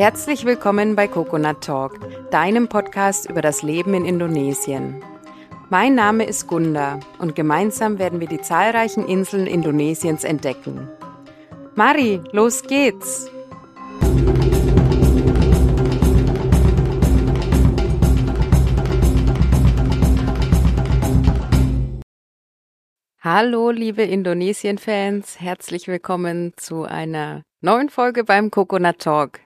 Herzlich willkommen bei Coconut Talk, deinem Podcast über das Leben in Indonesien. Mein Name ist Gunda und gemeinsam werden wir die zahlreichen Inseln Indonesiens entdecken. Mari, los geht's! Hallo, liebe Indonesien-Fans, herzlich willkommen zu einer neuen Folge beim Coconut Talk.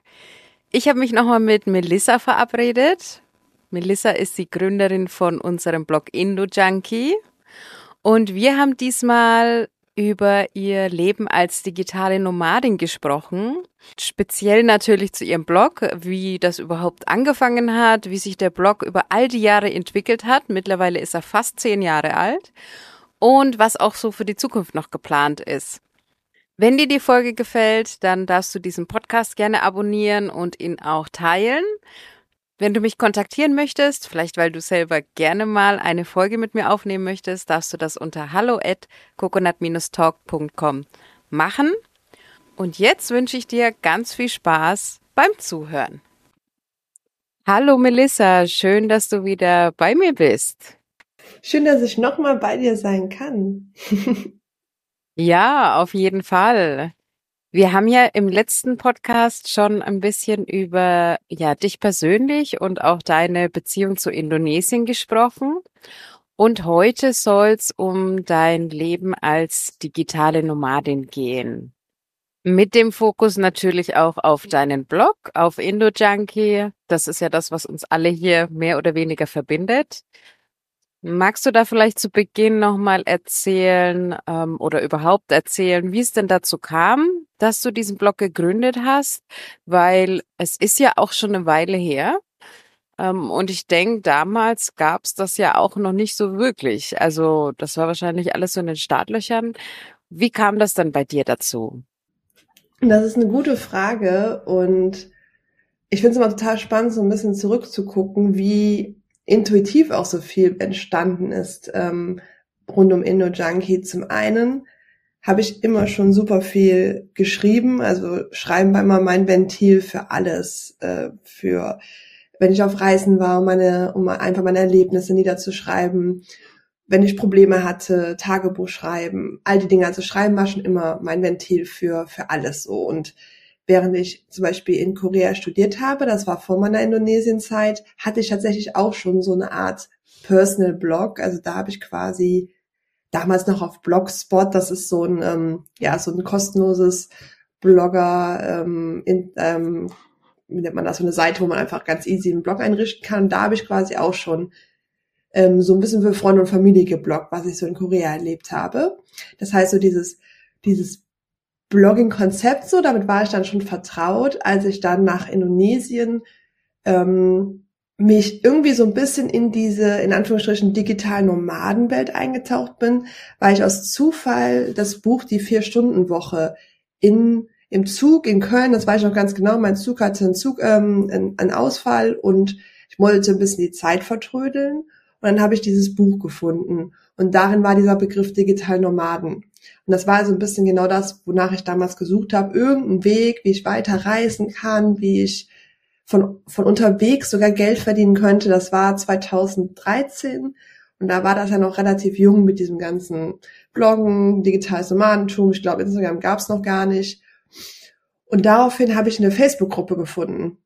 Ich habe mich nochmal mit Melissa verabredet. Melissa ist die Gründerin von unserem Blog Indo Junkie. Und wir haben diesmal über ihr Leben als digitale Nomadin gesprochen. Speziell natürlich zu ihrem Blog, wie das überhaupt angefangen hat, wie sich der Blog über all die Jahre entwickelt hat. Mittlerweile ist er fast zehn Jahre alt und was auch so für die Zukunft noch geplant ist. Wenn dir die Folge gefällt, dann darfst du diesen Podcast gerne abonnieren und ihn auch teilen. Wenn du mich kontaktieren möchtest, vielleicht weil du selber gerne mal eine Folge mit mir aufnehmen möchtest, darfst du das unter hallo at coconut-talk.com machen. Und jetzt wünsche ich dir ganz viel Spaß beim Zuhören. Hallo Melissa, schön, dass du wieder bei mir bist. Schön, dass ich nochmal bei dir sein kann. ja, auf jeden Fall. Wir haben ja im letzten Podcast schon ein bisschen über ja dich persönlich und auch deine Beziehung zu Indonesien gesprochen. Und heute soll es um dein Leben als digitale Nomadin gehen. Mit dem Fokus natürlich auch auf deinen Blog, auf IndoJunkie. Das ist ja das, was uns alle hier mehr oder weniger verbindet. Magst du da vielleicht zu Beginn nochmal erzählen ähm, oder überhaupt erzählen, wie es denn dazu kam, dass du diesen Blog gegründet hast? Weil es ist ja auch schon eine Weile her. Ähm, und ich denke, damals gab es das ja auch noch nicht so wirklich. Also das war wahrscheinlich alles so in den Startlöchern. Wie kam das dann bei dir dazu? Das ist eine gute Frage und ich finde es immer total spannend, so ein bisschen zurückzugucken, wie intuitiv auch so viel entstanden ist ähm, rund um Indo Junkie. Zum einen habe ich immer schon super viel geschrieben, also Schreiben war immer mein Ventil für alles, äh, für wenn ich auf Reisen war, um, meine, um einfach meine Erlebnisse niederzuschreiben, wenn ich Probleme hatte, Tagebuch schreiben, all die Dinge. Also Schreiben war schon immer mein Ventil für, für alles so. Und während ich zum Beispiel in Korea studiert habe, das war vor meiner Indonesienzeit, hatte ich tatsächlich auch schon so eine Art Personal Blog. Also da habe ich quasi damals noch auf Blogspot, das ist so ein, ähm, ja, so ein kostenloses Blogger, ähm, in, ähm, wie nennt man das, so eine Seite, wo man einfach ganz easy einen Blog einrichten kann. Da habe ich quasi auch schon ähm, so ein bisschen für Freunde und Familie gebloggt, was ich so in Korea erlebt habe. Das heißt, so dieses, dieses Blogging-Konzept so, damit war ich dann schon vertraut, als ich dann nach Indonesien ähm, mich irgendwie so ein bisschen in diese, in Anführungsstrichen, digitalen Nomadenwelt eingetaucht bin, weil ich aus Zufall das Buch Die Vier-Stunden-Woche in, im Zug in Köln, das weiß ich noch ganz genau, mein Zug hatte einen Zug, ähm, einen, Ausfall und ich wollte ein bisschen die Zeit vertrödeln. Und dann habe ich dieses Buch gefunden. Und darin war dieser Begriff digital Nomaden. Und das war also ein bisschen genau das, wonach ich damals gesucht habe. Irgendein Weg, wie ich weiter reisen kann, wie ich von, von unterwegs sogar Geld verdienen könnte. Das war 2013. Und da war das ja noch relativ jung mit diesem ganzen Bloggen, digitales Nomadentum. Ich glaube, Instagram gab es noch gar nicht. Und daraufhin habe ich eine Facebook-Gruppe gefunden.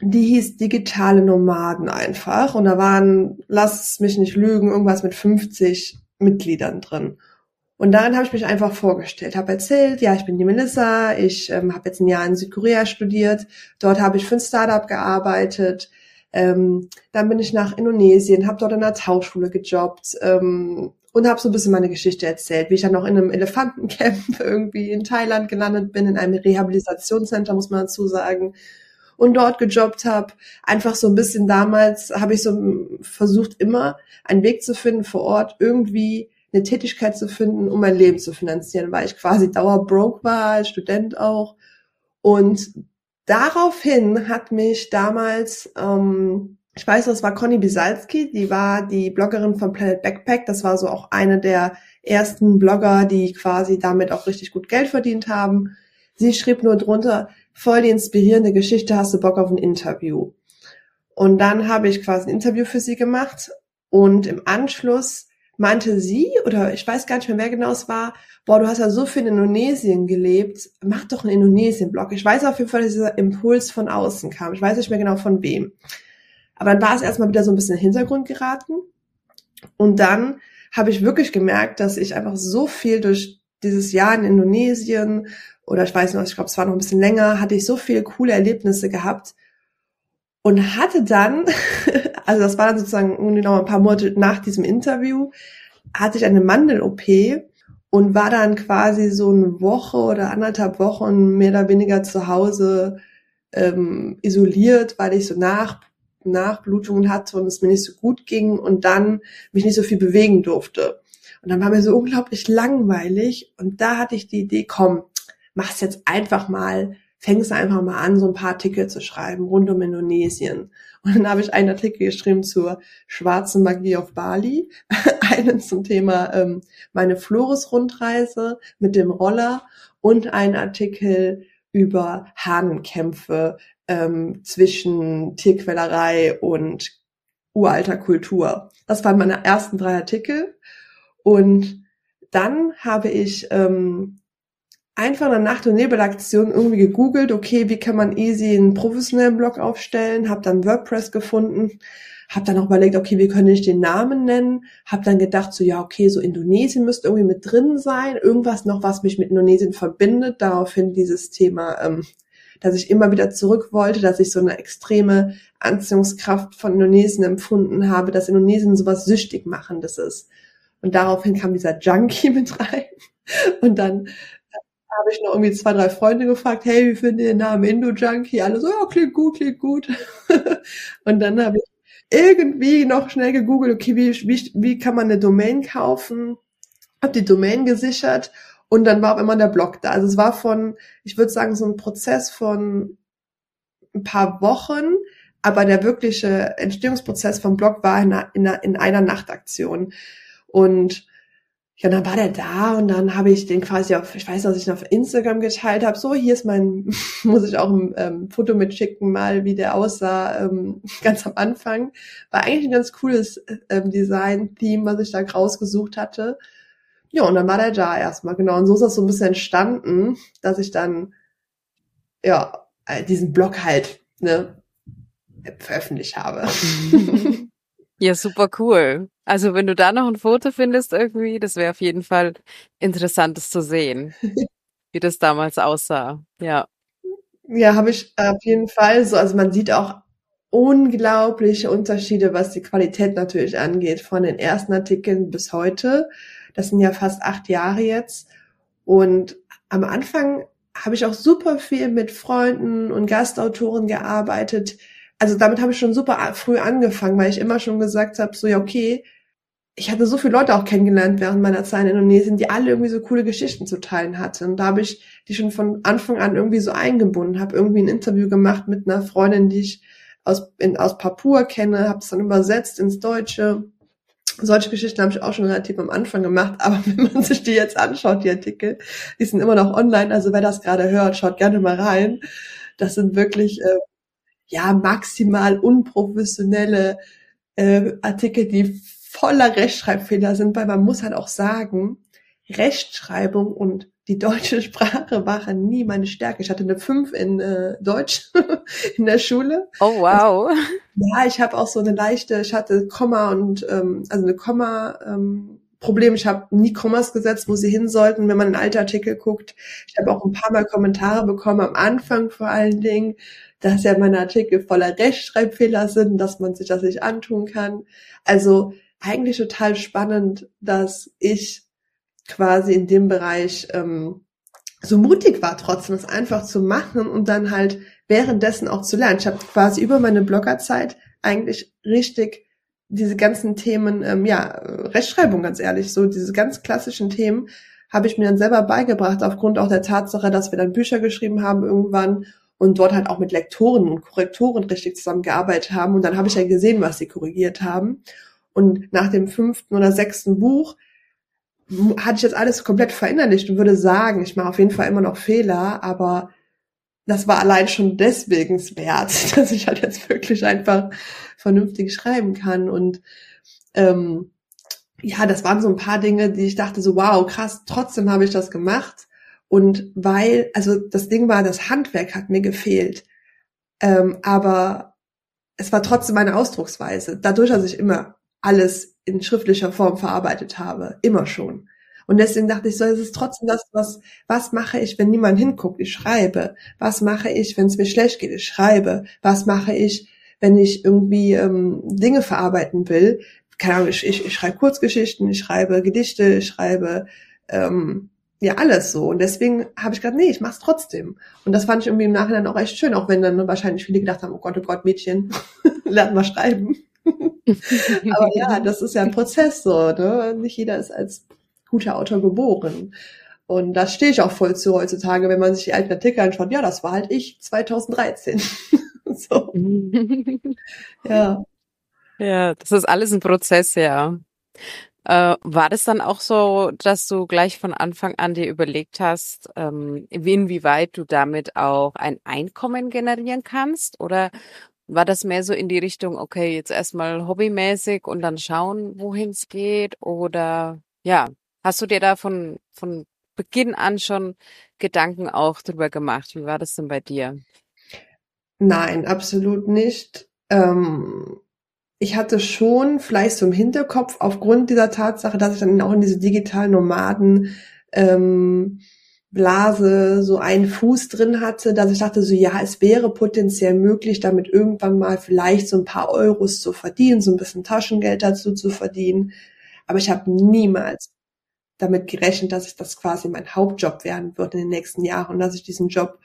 Die hieß Digitale Nomaden einfach. Und da waren, lass mich nicht lügen, irgendwas mit 50 Mitgliedern drin. Und darin habe ich mich einfach vorgestellt, habe erzählt, ja, ich bin die Melissa, ich ähm, habe jetzt ein Jahr in Südkorea studiert, dort habe ich für ein Startup gearbeitet, ähm, dann bin ich nach Indonesien, habe dort in einer Tauchschule gejobbt ähm, und habe so ein bisschen meine Geschichte erzählt, wie ich dann noch in einem Elefantencamp irgendwie in Thailand gelandet bin, in einem Rehabilitationscenter, muss man dazu sagen, und dort gejobbt habe. Einfach so ein bisschen damals habe ich so versucht, immer einen Weg zu finden vor Ort, irgendwie eine Tätigkeit zu finden, um mein Leben zu finanzieren, weil ich quasi dauerbroke war, als Student auch. Und daraufhin hat mich damals, ähm, ich weiß, das war Conny Bisalski, die war die Bloggerin von Planet Backpack. Das war so auch eine der ersten Blogger, die quasi damit auch richtig gut Geld verdient haben. Sie schrieb nur drunter, voll die inspirierende Geschichte, hast du Bock auf ein Interview? Und dann habe ich quasi ein Interview für sie gemacht und im Anschluss meinte sie, oder ich weiß gar nicht mehr, wer genau es war, boah, du hast ja so viel in Indonesien gelebt, mach doch einen Indonesien-Blog. Ich weiß auf jeden Fall, dass dieser Impuls von außen kam. Ich weiß nicht mehr genau von wem. Aber dann war es erstmal wieder so ein bisschen in den Hintergrund geraten. Und dann habe ich wirklich gemerkt, dass ich einfach so viel durch dieses Jahr in Indonesien oder ich weiß noch, ich glaube, es war noch ein bisschen länger, hatte ich so viele coole Erlebnisse gehabt und hatte dann, also das war dann sozusagen noch ein paar Monate nach diesem Interview, hatte ich eine Mandel-OP und war dann quasi so eine Woche oder anderthalb Wochen mehr oder weniger zu Hause ähm, isoliert, weil ich so nach Nachblutungen hatte und es mir nicht so gut ging und dann mich nicht so viel bewegen durfte. Und dann war mir so unglaublich langweilig und da hatte ich die Idee, komm, mach's jetzt einfach mal, fängst einfach mal an, so ein paar Artikel zu schreiben rund um Indonesien. Und dann habe ich einen Artikel geschrieben zur schwarzen Magie auf Bali, einen zum Thema ähm, meine Flores-Rundreise mit dem Roller und einen Artikel über Hahnenkämpfe ähm, zwischen Tierquälerei und uralter Kultur. Das waren meine ersten drei Artikel. Und dann habe ich ähm, einfach in der Nacht- und Nebelaktion irgendwie gegoogelt, okay, wie kann man easy einen professionellen Blog aufstellen, habe dann WordPress gefunden, habe dann auch überlegt, okay, wie könnte ich den Namen nennen, habe dann gedacht, so ja, okay, so Indonesien müsste irgendwie mit drin sein, irgendwas noch, was mich mit Indonesien verbindet, daraufhin dieses Thema, ähm, dass ich immer wieder zurück wollte, dass ich so eine extreme Anziehungskraft von Indonesien empfunden habe, dass Indonesien sowas süchtig machendes ist. Und daraufhin kam dieser Junkie mit rein. Und dann habe ich noch irgendwie zwei, drei Freunde gefragt, hey, wie findet ihr den Namen Indo-Junkie? Alle so, ja, klingt gut, klingt gut. und dann habe ich irgendwie noch schnell gegoogelt, okay, wie, wie, wie kann man eine Domain kaufen? Hab die Domain gesichert und dann war auch immer der Blog da. Also es war von, ich würde sagen, so ein Prozess von ein paar Wochen, aber der wirkliche Entstehungsprozess vom Blog war in einer, in einer, in einer Nachtaktion. Und ja, dann war der da und dann habe ich den quasi auf, ich weiß, dass ich ihn auf Instagram geteilt habe. So, hier ist mein, muss ich auch ein ähm, Foto mitschicken, mal wie der aussah, ähm, ganz am Anfang. War eigentlich ein ganz cooles ähm, Design-Theme, was ich da rausgesucht hatte. Ja, und dann war der da erstmal, genau. Und so ist das so ein bisschen entstanden, dass ich dann, ja, äh, diesen Blog halt, ne, veröffentlicht habe. Ja, super cool. Also wenn du da noch ein Foto findest irgendwie, das wäre auf jeden Fall interessantes zu sehen, wie das damals aussah. Ja. Ja, habe ich auf jeden Fall so. Also man sieht auch unglaubliche Unterschiede, was die Qualität natürlich angeht, von den ersten Artikeln bis heute. Das sind ja fast acht Jahre jetzt. Und am Anfang habe ich auch super viel mit Freunden und Gastautoren gearbeitet, also damit habe ich schon super früh angefangen, weil ich immer schon gesagt habe, so ja, okay, ich hatte so viele Leute auch kennengelernt während meiner Zeit in Indonesien, die alle irgendwie so coole Geschichten zu teilen hatten. Und da habe ich die schon von Anfang an irgendwie so eingebunden, habe irgendwie ein Interview gemacht mit einer Freundin, die ich aus, in, aus Papua kenne, habe es dann übersetzt ins Deutsche. Solche Geschichten habe ich auch schon relativ am Anfang gemacht, aber wenn man sich die jetzt anschaut, die Artikel, die sind immer noch online, also wer das gerade hört, schaut gerne mal rein. Das sind wirklich äh, ja maximal unprofessionelle äh, Artikel, die voller Rechtschreibfehler sind, weil man muss halt auch sagen, Rechtschreibung und die deutsche Sprache waren nie meine Stärke. Ich hatte eine 5 in äh, Deutsch in der Schule. Oh wow. Also, ja, ich habe auch so eine leichte, ich hatte Komma und ähm, also eine Komma ähm, Problem. Ich habe nie Kommas gesetzt, wo sie hin sollten, wenn man in alte Artikel guckt. Ich habe auch ein paar Mal Kommentare bekommen, am Anfang vor allen Dingen, dass ja meine Artikel voller Rechtschreibfehler sind, dass man sich das nicht antun kann. Also eigentlich total spannend, dass ich quasi in dem Bereich ähm, so mutig war, trotzdem es einfach zu machen und dann halt währenddessen auch zu lernen. Ich habe quasi über meine Bloggerzeit eigentlich richtig diese ganzen Themen, ähm, ja, Rechtschreibung ganz ehrlich, so diese ganz klassischen Themen habe ich mir dann selber beigebracht, aufgrund auch der Tatsache, dass wir dann Bücher geschrieben haben irgendwann und dort halt auch mit Lektoren und Korrektoren richtig zusammengearbeitet haben. Und dann habe ich ja gesehen, was sie korrigiert haben. Und nach dem fünften oder sechsten Buch hatte ich jetzt alles komplett verinnerlicht und würde sagen, ich mache auf jeden Fall immer noch Fehler, aber das war allein schon deswegen wert, dass ich halt jetzt wirklich einfach vernünftig schreiben kann. Und ähm, ja, das waren so ein paar Dinge, die ich dachte so, wow, krass, trotzdem habe ich das gemacht. Und weil, also das Ding war, das Handwerk hat mir gefehlt. Ähm, aber es war trotzdem meine Ausdrucksweise. Dadurch, dass ich immer alles in schriftlicher Form verarbeitet habe. Immer schon. Und deswegen dachte ich so, es ist trotzdem das, was, was mache ich, wenn niemand hinguckt? Ich schreibe. Was mache ich, wenn es mir schlecht geht? Ich schreibe. Was mache ich, wenn ich irgendwie ähm, Dinge verarbeiten will? Keine Ahnung, ich, ich, ich schreibe Kurzgeschichten, ich schreibe Gedichte, ich schreibe ähm, ja alles so. Und deswegen habe ich gedacht, nee, ich mach's trotzdem. Und das fand ich irgendwie im Nachhinein auch echt schön, auch wenn dann wahrscheinlich viele gedacht haben, oh Gott, oh Gott, Mädchen, lernen mal schreiben. Aber ja, das ist ja ein Prozess so, ne? Nicht jeder ist als guter Autor geboren. Und da stehe ich auch voll zu heutzutage, wenn man sich die alten Artikel anschaut. Ja, das war halt ich 2013. so. ja. Ja, das ist alles ein Prozess, ja. Äh, war das dann auch so, dass du gleich von Anfang an dir überlegt hast, ähm, inwieweit du damit auch ein Einkommen generieren kannst? Oder war das mehr so in die Richtung, okay, jetzt erstmal hobbymäßig und dann schauen, wohin es geht? Oder ja, hast du dir da von, von Beginn an schon Gedanken auch drüber gemacht? Wie war das denn bei dir? Nein, absolut nicht. Ähm, ich hatte schon vielleicht so im Hinterkopf aufgrund dieser Tatsache, dass ich dann auch in diese digitalen Nomaden ähm, Blase so einen Fuß drin hatte, dass ich dachte so, ja, es wäre potenziell möglich, damit irgendwann mal vielleicht so ein paar Euros zu verdienen, so ein bisschen Taschengeld dazu zu verdienen. Aber ich habe niemals damit gerechnet, dass ich das quasi mein Hauptjob werden wird in den nächsten Jahren und dass ich diesen Job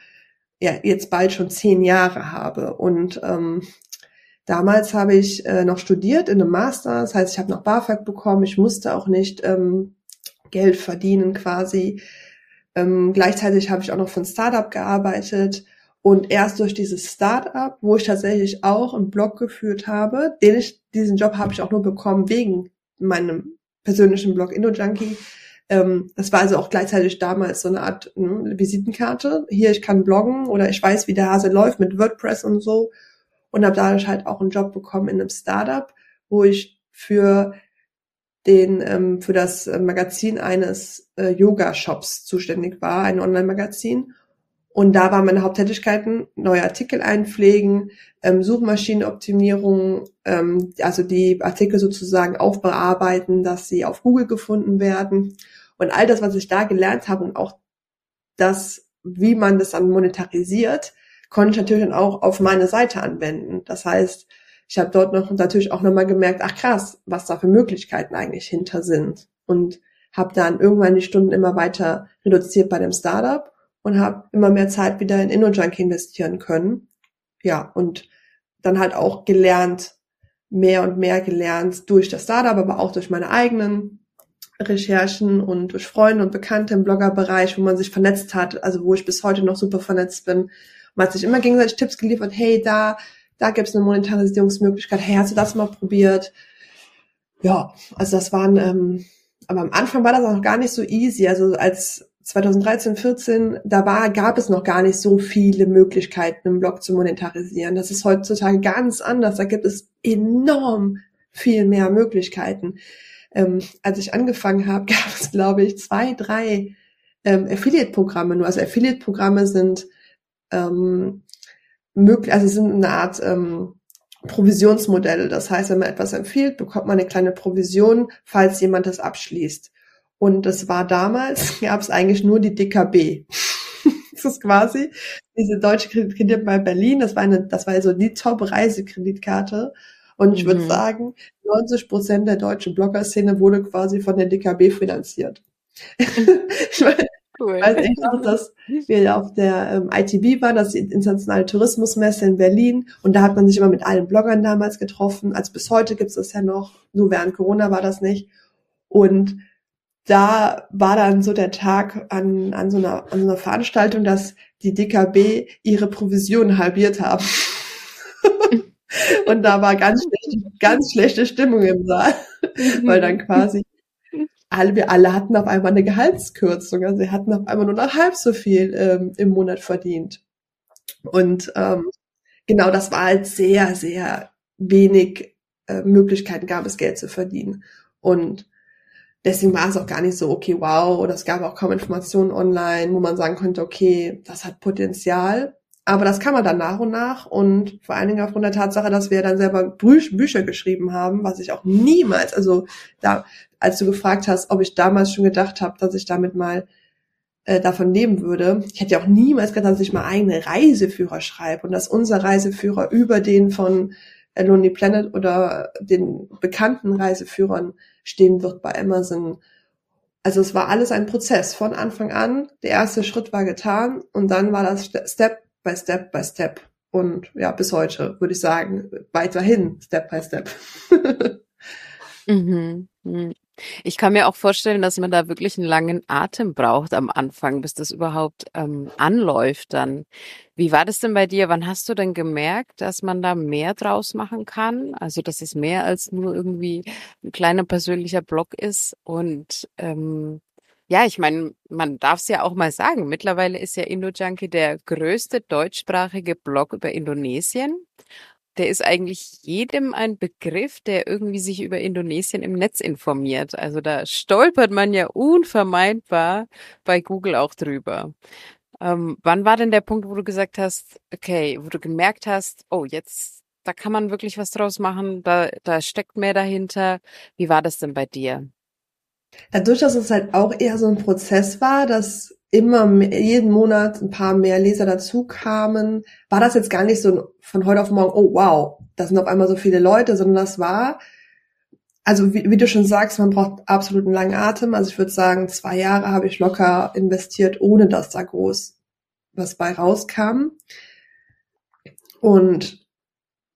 ja jetzt bald schon zehn Jahre habe. Und ähm, damals habe ich äh, noch studiert in einem Master, das heißt, ich habe noch BAföG bekommen, ich musste auch nicht ähm, Geld verdienen quasi ähm, gleichzeitig habe ich auch noch für ein Startup gearbeitet und erst durch dieses Startup, wo ich tatsächlich auch einen Blog geführt habe, den ich, diesen Job habe ich auch nur bekommen wegen meinem persönlichen Blog InnoJunkie. Ähm, das war also auch gleichzeitig damals so eine Art ne, Visitenkarte. Hier, ich kann bloggen oder ich weiß, wie der Hase läuft mit WordPress und so. Und habe dadurch halt auch einen Job bekommen in einem Startup, wo ich für den ähm, für das äh, Magazin eines äh, Yoga-Shops zuständig war, ein Online-Magazin. Und da waren meine Haupttätigkeiten neue Artikel einpflegen, ähm, Suchmaschinenoptimierung, ähm, also die Artikel sozusagen aufbearbeiten, dass sie auf Google gefunden werden. Und all das, was ich da gelernt habe und auch das, wie man das dann monetarisiert, konnte ich natürlich dann auch auf meine Seite anwenden. Das heißt, ich habe dort noch natürlich auch nochmal gemerkt, ach krass, was da für Möglichkeiten eigentlich hinter sind. Und habe dann irgendwann die Stunden immer weiter reduziert bei dem Startup und habe immer mehr Zeit wieder in InnoJunkie investieren können. Ja, und dann halt auch gelernt, mehr und mehr gelernt durch das Startup, aber auch durch meine eigenen Recherchen und durch Freunde und Bekannte im Bloggerbereich, wo man sich vernetzt hat, also wo ich bis heute noch super vernetzt bin. Man hat sich immer gegenseitig Tipps geliefert, hey, da da gibt es eine Monetarisierungsmöglichkeit. Hey, hast du das mal probiert? Ja, also das waren, ähm, aber am Anfang war das auch noch gar nicht so easy. Also als 2013, 14, da war, gab es noch gar nicht so viele Möglichkeiten, einen Blog zu monetarisieren. Das ist heutzutage ganz anders. Da gibt es enorm viel mehr Möglichkeiten. Ähm, als ich angefangen habe, gab es, glaube ich, zwei, drei ähm, Affiliate-Programme nur. Also Affiliate-Programme sind ähm, möglich, also es sind eine Art ähm, Provisionsmodelle. Das heißt, wenn man etwas empfiehlt, bekommt man eine kleine Provision, falls jemand das abschließt. Und das war damals, gab es eigentlich nur die DKB. das ist quasi diese deutsche Kreditkarte bei Berlin. Das war eine, das war also die Top-Reisekreditkarte. Und ich mhm. würde sagen, 90 Prozent der deutschen Blogger-Szene wurde quasi von der DKB finanziert. ich meine, Cool. Weiß ich noch, dass wir auf der ähm, ITB waren, das ist die internationale Tourismusmesse in Berlin. Und da hat man sich immer mit allen Bloggern damals getroffen. Also bis heute gibt es das ja noch. Nur während Corona war das nicht. Und da war dann so der Tag an, an, so, einer, an so einer Veranstaltung, dass die DKB ihre Provision halbiert haben. Und da war ganz schlechte, ganz schlechte Stimmung im Saal, weil dann quasi alle, wir alle hatten auf einmal eine Gehaltskürzung. Also sie hatten auf einmal nur noch halb so viel ähm, im Monat verdient. Und ähm, genau das war halt sehr, sehr wenig äh, Möglichkeiten gab es, Geld zu verdienen. Und deswegen war es auch gar nicht so, okay, wow, oder es gab auch kaum Informationen online, wo man sagen konnte, okay, das hat Potenzial. Aber das kann man dann nach und nach und vor allen Dingen aufgrund der Tatsache, dass wir dann selber Bü Bücher geschrieben haben, was ich auch niemals, also da, als du gefragt hast, ob ich damals schon gedacht habe, dass ich damit mal äh, davon leben würde. Ich hätte ja auch niemals gedacht, dass ich mal eigene Reiseführer schreibe und dass unser Reiseführer über den von Lonely Planet oder den bekannten Reiseführern stehen wird bei Amazon. Also es war alles ein Prozess von Anfang an. Der erste Schritt war getan und dann war das Step by Step by Step. Und ja, bis heute würde ich sagen, weiterhin Step by Step. mhm. mhm. Ich kann mir auch vorstellen, dass man da wirklich einen langen Atem braucht am Anfang, bis das überhaupt ähm, anläuft dann. Wie war das denn bei dir? Wann hast du denn gemerkt, dass man da mehr draus machen kann? Also, dass es mehr als nur irgendwie ein kleiner persönlicher Blog ist. Und ähm, ja, ich meine, man darf es ja auch mal sagen. Mittlerweile ist ja IndoJunkie der größte deutschsprachige Blog über Indonesien der ist eigentlich jedem ein Begriff, der irgendwie sich über Indonesien im Netz informiert. Also da stolpert man ja unvermeidbar bei Google auch drüber. Ähm, wann war denn der Punkt, wo du gesagt hast, okay, wo du gemerkt hast, oh, jetzt, da kann man wirklich was draus machen, da, da steckt mehr dahinter. Wie war das denn bei dir? Dadurch, dass es halt auch eher so ein Prozess war, dass immer mehr, jeden Monat ein paar mehr Leser dazu kamen, war das jetzt gar nicht so von heute auf morgen, oh wow, da sind auf einmal so viele Leute, sondern das war, also wie, wie du schon sagst, man braucht absolut einen langen Atem. Also ich würde sagen, zwei Jahre habe ich locker investiert, ohne dass da groß was bei rauskam. Und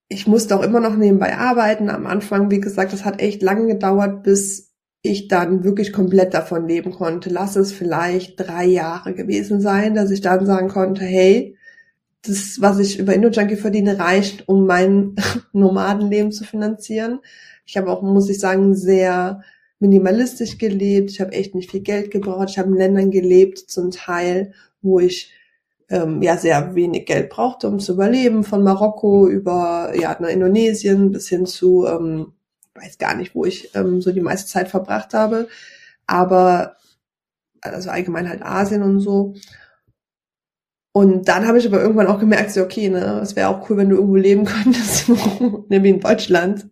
ich musste auch immer noch nebenbei arbeiten. Am Anfang, wie gesagt, das hat echt lange gedauert, bis ich dann wirklich komplett davon leben konnte. Lass es vielleicht drei Jahre gewesen sein, dass ich dann sagen konnte, hey, das, was ich über InnoJunkie verdiene, reicht, um mein Nomadenleben zu finanzieren. Ich habe auch, muss ich sagen, sehr minimalistisch gelebt. Ich habe echt nicht viel Geld gebraucht. Ich habe in Ländern gelebt, zum Teil, wo ich ähm, ja sehr wenig Geld brauchte, um zu überleben. Von Marokko über ja, nach Indonesien bis hin zu ähm, weiß gar nicht, wo ich ähm, so die meiste Zeit verbracht habe, aber also allgemein halt Asien und so. Und dann habe ich aber irgendwann auch gemerkt, so, okay, ne, es wäre auch cool, wenn du irgendwo leben könntest, nämlich in Deutschland,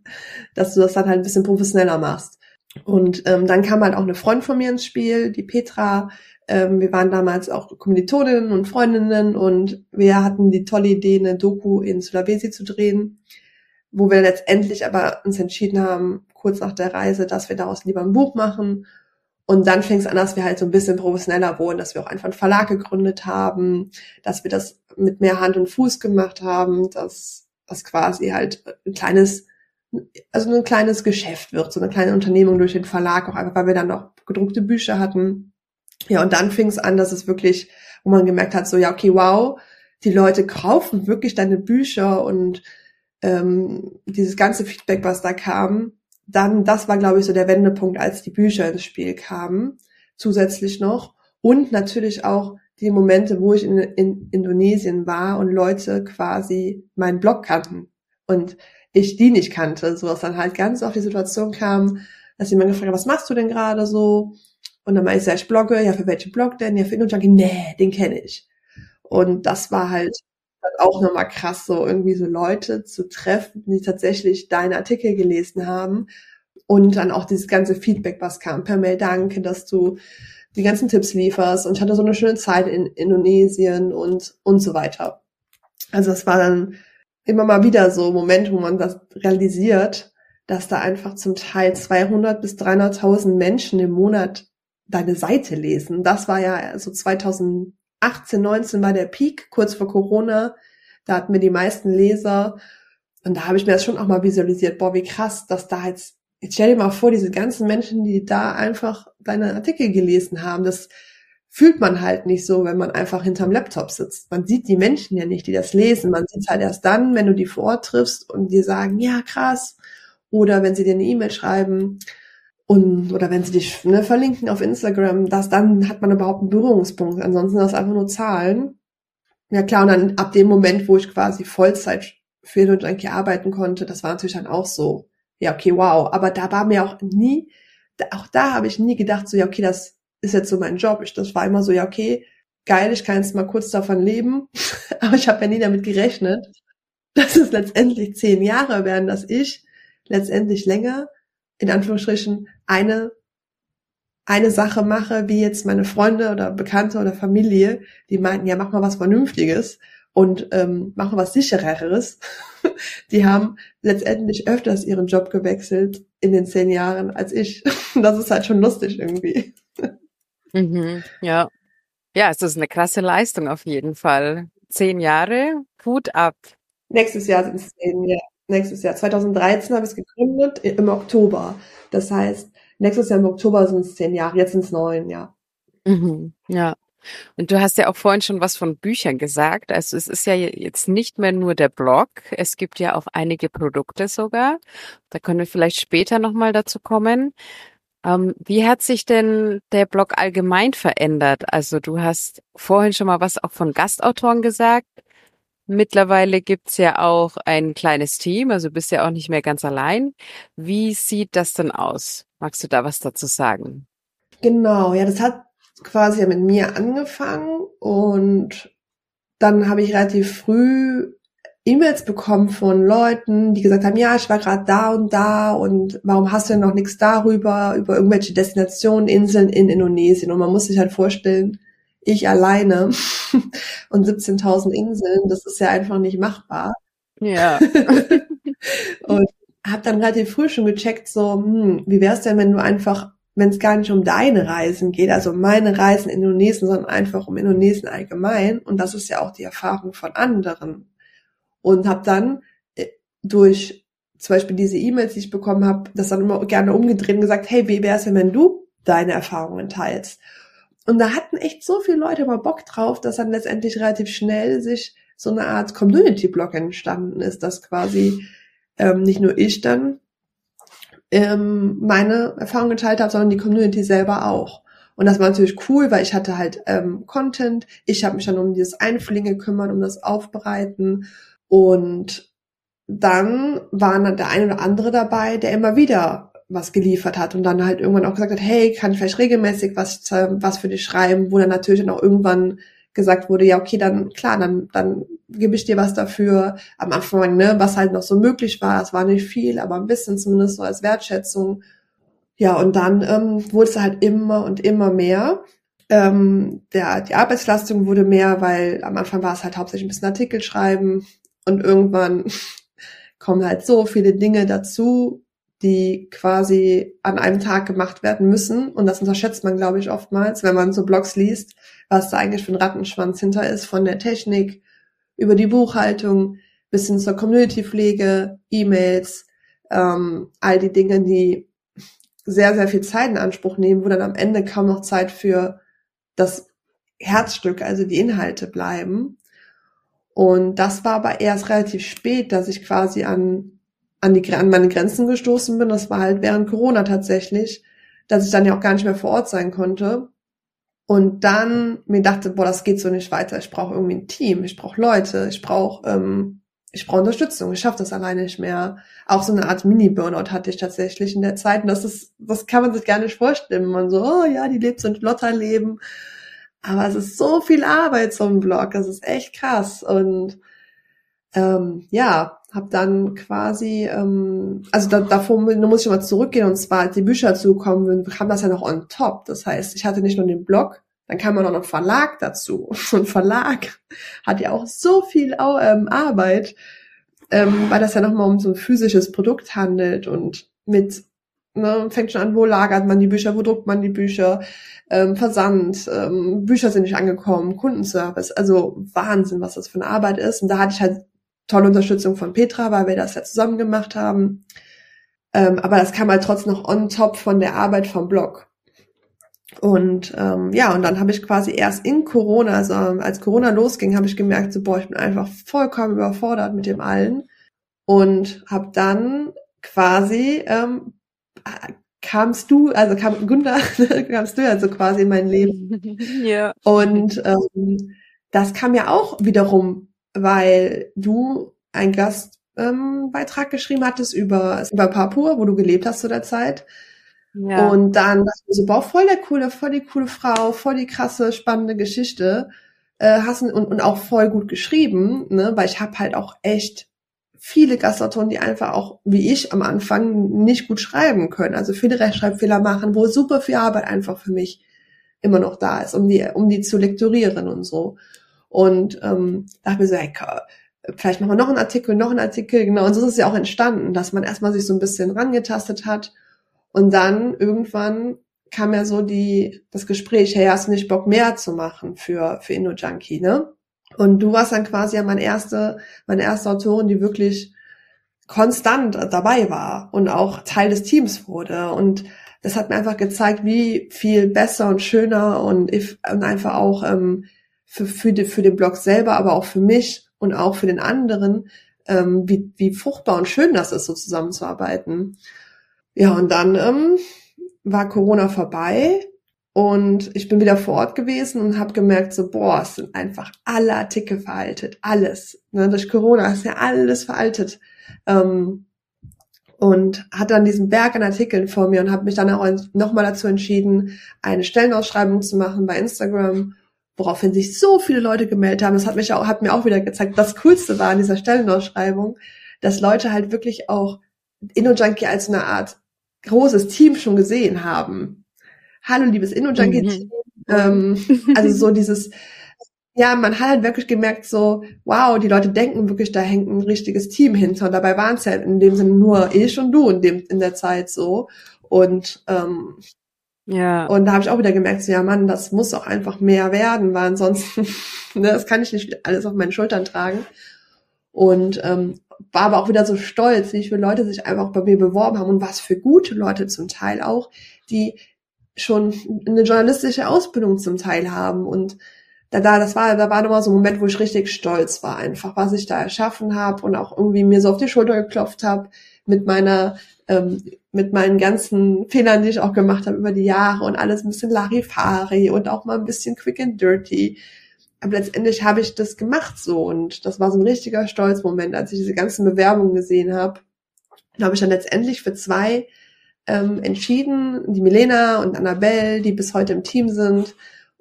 dass du das dann halt ein bisschen professioneller machst. Und ähm, dann kam halt auch eine Freundin von mir ins Spiel, die Petra. Ähm, wir waren damals auch Kommilitoninnen und Freundinnen und wir hatten die tolle Idee, eine Doku in Sulawesi zu drehen wo wir letztendlich aber uns entschieden haben, kurz nach der Reise, dass wir daraus lieber ein Buch machen. Und dann fing es an, dass wir halt so ein bisschen professioneller wurden, dass wir auch einfach einen Verlag gegründet haben, dass wir das mit mehr Hand und Fuß gemacht haben, dass das quasi halt ein kleines, also ein kleines Geschäft wird, so eine kleine Unternehmung durch den Verlag, auch einfach, weil wir dann noch gedruckte Bücher hatten. Ja, und dann fing es an, dass es wirklich, wo man gemerkt hat, so, ja, okay, wow, die Leute kaufen wirklich deine Bücher und ähm, dieses ganze Feedback, was da kam, dann, das war, glaube ich, so der Wendepunkt, als die Bücher ins Spiel kamen, zusätzlich noch. Und natürlich auch die Momente, wo ich in, in Indonesien war und Leute quasi meinen Blog kannten und ich die nicht kannte, so dass dann halt ganz oft die Situation kam, dass jemand gefragt hat, was machst du denn gerade so? Und dann meinte ich, ja, ich blogge, ja, für welchen Blog denn? Ja, für Indojunkie, nee, den kenne ich. Und das war halt auch nochmal krass, so irgendwie so Leute zu treffen, die tatsächlich deinen Artikel gelesen haben und dann auch dieses ganze Feedback, was kam per Mail, danke, dass du die ganzen Tipps lieferst und ich hatte so eine schöne Zeit in Indonesien und, und so weiter. Also es war dann immer mal wieder so Moment, wo man das realisiert, dass da einfach zum Teil 200 bis 300.000 Menschen im Monat deine Seite lesen. Das war ja so 2018, 19 war der Peak, kurz vor Corona. Da hatten wir die meisten Leser. Und da habe ich mir das schon auch mal visualisiert. Boah, wie krass, dass da jetzt, jetzt stell dir mal vor, diese ganzen Menschen, die da einfach deine Artikel gelesen haben, das fühlt man halt nicht so, wenn man einfach hinterm Laptop sitzt. Man sieht die Menschen ja nicht, die das lesen. Man sieht es halt erst dann, wenn du die vor Ort triffst und dir sagen, ja, krass. Oder wenn sie dir eine E-Mail schreiben. Und oder wenn sie dich ne, verlinken auf Instagram, das dann hat man überhaupt einen Berührungspunkt. Ansonsten das einfach nur Zahlen. Ja klar, und dann ab dem Moment, wo ich quasi Vollzeit für und Junkie arbeiten konnte, das war natürlich dann auch so, ja, okay, wow. Aber da war mir auch nie, auch da habe ich nie gedacht, so, ja, okay, das ist jetzt so mein Job. Ich, das war immer so, ja, okay, geil, ich kann jetzt mal kurz davon leben. Aber ich habe ja nie damit gerechnet, dass es letztendlich zehn Jahre werden, dass ich letztendlich länger in Anführungsstrichen eine eine Sache mache, wie jetzt meine Freunde oder Bekannte oder Familie, die meinten, ja, mach mal was Vernünftiges und ähm, mach mal was Sichereres. die haben letztendlich öfters ihren Job gewechselt in den zehn Jahren als ich. das ist halt schon lustig irgendwie. Mhm, ja. Ja, es ist eine krasse Leistung auf jeden Fall. Zehn Jahre, Hut ab. Nächstes Jahr sind es zehn Jahre nächstes Jahr. 2013 habe ich es gegründet, im Oktober. Das heißt, nächstes Jahr im Oktober sind es zehn Jahre, jetzt sind es neun, ja. Mhm, ja. Und du hast ja auch vorhin schon was von Büchern gesagt. Also es ist ja jetzt nicht mehr nur der Blog. Es gibt ja auch einige Produkte sogar. Da können wir vielleicht später nochmal dazu kommen. Ähm, wie hat sich denn der Blog allgemein verändert? Also du hast vorhin schon mal was auch von Gastautoren gesagt. Mittlerweile gibt's ja auch ein kleines Team, also bist ja auch nicht mehr ganz allein. Wie sieht das denn aus? Magst du da was dazu sagen? Genau, ja, das hat quasi mit mir angefangen und dann habe ich relativ früh E-Mails bekommen von Leuten, die gesagt haben, ja, ich war gerade da und da und warum hast du denn noch nichts darüber, über irgendwelche Destinationen, Inseln in Indonesien? Und man muss sich halt vorstellen, ich alleine und 17.000 Inseln, das ist ja einfach nicht machbar. Ja. und habe dann relativ früh schon gecheckt, so, hm, wie wär's denn, wenn du einfach, wenn es gar nicht um deine Reisen geht, also um meine Reisen in Indonesien, sondern einfach um Indonesien allgemein. Und das ist ja auch die Erfahrung von anderen. Und habe dann äh, durch zum Beispiel diese E-Mails, die ich bekommen habe, das dann immer gerne umgedreht und gesagt, hey, wie wär's denn, wenn du deine Erfahrungen teilst? Und da hatten echt so viele Leute mal Bock drauf, dass dann letztendlich relativ schnell sich so eine Art Community-Blog entstanden ist, dass quasi ähm, nicht nur ich dann ähm, meine Erfahrungen geteilt habe, sondern die Community selber auch. Und das war natürlich cool, weil ich hatte halt ähm, Content, ich habe mich dann um dieses Einfliegen gekümmert, um das Aufbereiten und dann waren dann der eine oder andere dabei, der immer wieder was geliefert hat und dann halt irgendwann auch gesagt hat, hey, kann ich vielleicht regelmäßig was, was für dich schreiben, wo dann natürlich dann auch irgendwann gesagt wurde, ja, okay, dann klar, dann, dann gebe ich dir was dafür. Am Anfang, ne, was halt noch so möglich war, es war nicht viel, aber ein bisschen zumindest so als Wertschätzung. Ja, und dann ähm, wurde es halt immer und immer mehr. Ähm, der, die Arbeitslastung wurde mehr, weil am Anfang war es halt hauptsächlich ein bisschen Artikel schreiben und irgendwann kommen halt so viele Dinge dazu, die quasi an einem Tag gemacht werden müssen. Und das unterschätzt man, glaube ich, oftmals, wenn man so Blogs liest, was da eigentlich für ein Rattenschwanz hinter ist, von der Technik über die Buchhaltung bis hin zur Community-Pflege, E-Mails, ähm, all die Dinge, die sehr, sehr viel Zeit in Anspruch nehmen, wo dann am Ende kaum noch Zeit für das Herzstück, also die Inhalte bleiben. Und das war aber erst relativ spät, dass ich quasi an an, die, an meine Grenzen gestoßen bin. Das war halt während Corona tatsächlich, dass ich dann ja auch gar nicht mehr vor Ort sein konnte. Und dann mir dachte, boah, das geht so nicht weiter. Ich brauche irgendwie ein Team, ich brauche Leute, ich brauche ähm, ich brauche Unterstützung. Ich schaffe das alleine nicht mehr. Auch so eine Art Mini-Burnout hatte ich tatsächlich in der Zeit. Und das ist, das kann man sich gar nicht vorstellen. Man so, oh ja, die lebt so ein Lotterleben. Aber es ist so viel Arbeit, so ein Blog. Das ist echt krass. Und ähm, ja, habe dann quasi, ähm, also da, davor muss ich mal zurückgehen und zwar als die Bücher zukommen, kam das ja noch on top. Das heißt, ich hatte nicht nur den Blog, dann kam man noch Verlag dazu. Und Verlag hat ja auch so viel ähm, Arbeit, ähm, weil das ja nochmal um so ein physisches Produkt handelt und mit ne, fängt schon an, wo lagert man die Bücher, wo druckt man die Bücher, ähm, Versand, ähm, Bücher sind nicht angekommen, Kundenservice, also Wahnsinn, was das für eine Arbeit ist. Und da hatte ich halt tolle Unterstützung von Petra, weil wir das ja zusammen gemacht haben. Ähm, aber das kam halt trotzdem noch on top von der Arbeit vom Blog. Und ähm, ja, und dann habe ich quasi erst in Corona, also als Corona losging, habe ich gemerkt, so boah, ich bin einfach vollkommen überfordert mit dem allen und habe dann quasi ähm, kamst du, also kam Gunda, kamst du ja so quasi in mein Leben. ja. Und ähm, das kam ja auch wiederum, weil du einen Gastbeitrag ähm, geschrieben hattest über, über Papua, wo du gelebt hast zu der Zeit. Ja. Und dann dachte ich so, boah, voll der coole, voll die coole Frau, voll die krasse, spannende Geschichte. Äh, hast und, und auch voll gut geschrieben, ne? weil ich habe halt auch echt viele Gastautoren, die einfach auch, wie ich am Anfang, nicht gut schreiben können. Also viele Rechtschreibfehler machen, wo super viel Arbeit einfach für mich immer noch da ist, um die, um die zu lektorieren und so. Und ähm, da habe ich so, hey, vielleicht machen wir noch einen Artikel, noch einen Artikel, genau. Und so ist es ja auch entstanden, dass man erstmal sich so ein bisschen rangetastet hat. Und dann irgendwann kam ja so die, das Gespräch, hey, hast du nicht Bock mehr zu machen für, für InnoJunkie, ne? Und du warst dann quasi ja meine erste, meine erste Autorin, die wirklich konstant dabei war und auch Teil des Teams wurde. Und das hat mir einfach gezeigt, wie viel besser und schöner und, und einfach auch ähm, für, für, die, für den Blog selber, aber auch für mich und auch für den anderen, ähm, wie, wie fruchtbar und schön das ist, so zusammenzuarbeiten. Ja, und dann ähm, war Corona vorbei und ich bin wieder vor Ort gewesen und habe gemerkt, so, boah, es sind einfach alle Artikel veraltet, alles. Ne, durch Corona ist ja alles veraltet. Ähm, und hatte dann diesen Berg an Artikeln vor mir und habe mich dann auch nochmal dazu entschieden, eine Stellenausschreibung zu machen bei Instagram, woraufhin sich so viele Leute gemeldet haben. Das hat mich auch, hat mir auch wieder gezeigt, das Coolste war an dieser Stellenausschreibung, dass Leute halt wirklich auch InnoJunkie als eine Art großes Team schon gesehen haben hallo liebes Inno-Junkie. Mhm. Ähm, also so dieses, ja, man hat halt wirklich gemerkt, so, wow, die Leute denken wirklich, da hängt ein richtiges Team hinter. Und dabei waren es ja in dem Sinne nur ich und du in, dem, in der Zeit so. Und ähm, ja. Und da habe ich auch wieder gemerkt, so, ja Mann, das muss auch einfach mehr werden, weil ansonsten, ne, das kann ich nicht alles auf meinen Schultern tragen. Und ähm, war aber auch wieder so stolz, wie viele Leute sich einfach bei mir beworben haben und was für gute Leute zum Teil auch, die schon eine journalistische Ausbildung zum Teil haben und da, da, das war, da war nochmal so ein Moment, wo ich richtig stolz war, einfach, was ich da erschaffen habe und auch irgendwie mir so auf die Schulter geklopft habe mit meiner, ähm, mit meinen ganzen Fehlern, die ich auch gemacht habe über die Jahre und alles ein bisschen Larifari und auch mal ein bisschen quick and dirty. Aber letztendlich habe ich das gemacht so und das war so ein richtiger Stolzmoment, als ich diese ganzen Bewerbungen gesehen habe. Da habe ich dann letztendlich für zwei ähm, entschieden, die Milena und Annabelle, die bis heute im Team sind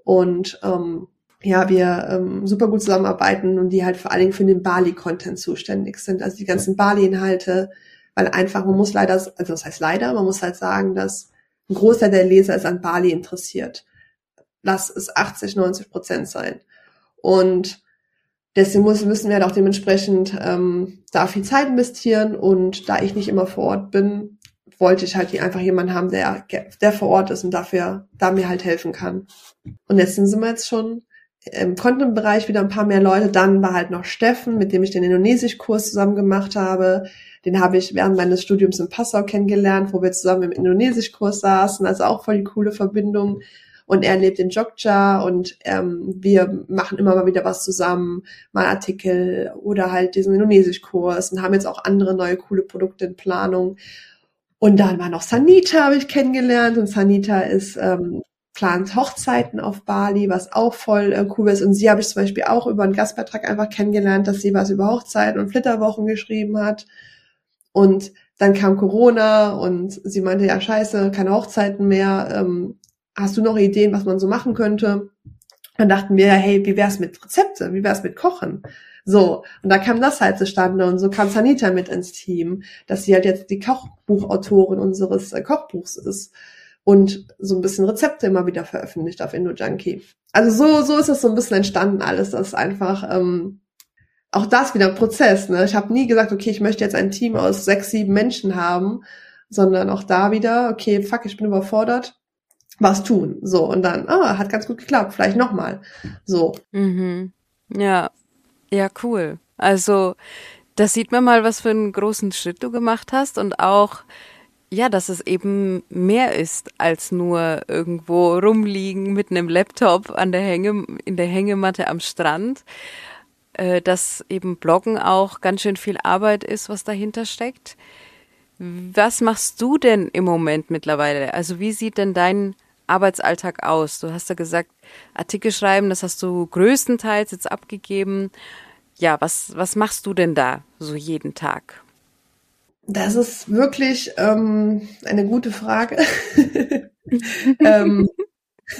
und ähm, ja, wir ähm, super gut zusammenarbeiten und die halt vor allen Dingen für den Bali-Content zuständig sind, also die ganzen Bali-Inhalte, weil einfach, man muss leider, also das heißt leider, man muss halt sagen, dass ein Großteil der Leser ist an Bali interessiert. Lass es 80, 90 Prozent sein. Und deswegen muss, müssen wir halt auch dementsprechend ähm, da viel Zeit investieren und da ich nicht immer vor Ort bin, wollte ich halt einfach jemanden haben, der, der vor Ort ist und dafür, da mir halt helfen kann. Und jetzt sind wir jetzt schon im Content-Bereich wieder ein paar mehr Leute. Dann war halt noch Steffen, mit dem ich den Indonesisch-Kurs zusammen gemacht habe. Den habe ich während meines Studiums in Passau kennengelernt, wo wir zusammen im Indonesisch-Kurs saßen. Also auch voll die coole Verbindung. Und er lebt in Jogja und ähm, wir machen immer mal wieder was zusammen, mal Artikel oder halt diesen Indonesisch-Kurs und haben jetzt auch andere neue coole Produkte in Planung. Und dann war noch Sanita, habe ich kennengelernt. Und Sanita ist ähm, plant Hochzeiten auf Bali, was auch voll äh, cool ist. Und sie habe ich zum Beispiel auch über einen Gastbeitrag einfach kennengelernt, dass sie was über Hochzeiten und Flitterwochen geschrieben hat. Und dann kam Corona und sie meinte, ja scheiße, keine Hochzeiten mehr. Ähm, hast du noch Ideen, was man so machen könnte? Dann dachten wir, hey, wie wär's mit Rezepte? Wie wär's mit Kochen? So, und da kam das halt zustande und so kam Sanita mit ins Team, dass sie halt jetzt die Kochbuchautorin unseres äh, Kochbuchs ist und so ein bisschen Rezepte immer wieder veröffentlicht auf IndoJunkie. Also so, so ist es so ein bisschen entstanden alles, das ist einfach ähm, auch das wieder ein Prozess. Ne? Ich habe nie gesagt, okay, ich möchte jetzt ein Team aus sechs, sieben Menschen haben, sondern auch da wieder, okay, fuck, ich bin überfordert, was tun. So, und dann, ah, hat ganz gut geklappt, vielleicht nochmal. So. Mhm. Ja, ja, cool. Also, da sieht man mal, was für einen großen Schritt du gemacht hast und auch, ja, dass es eben mehr ist als nur irgendwo rumliegen mit einem Laptop an der Hänge, in der Hängematte am Strand. Äh, dass eben Bloggen auch ganz schön viel Arbeit ist, was dahinter steckt. Was machst du denn im Moment mittlerweile? Also wie sieht denn dein Arbeitsalltag aus? Du hast ja gesagt, Artikel schreiben, das hast du größtenteils jetzt abgegeben. Ja, was, was machst du denn da so jeden Tag? Das ist wirklich ähm, eine gute Frage. ähm,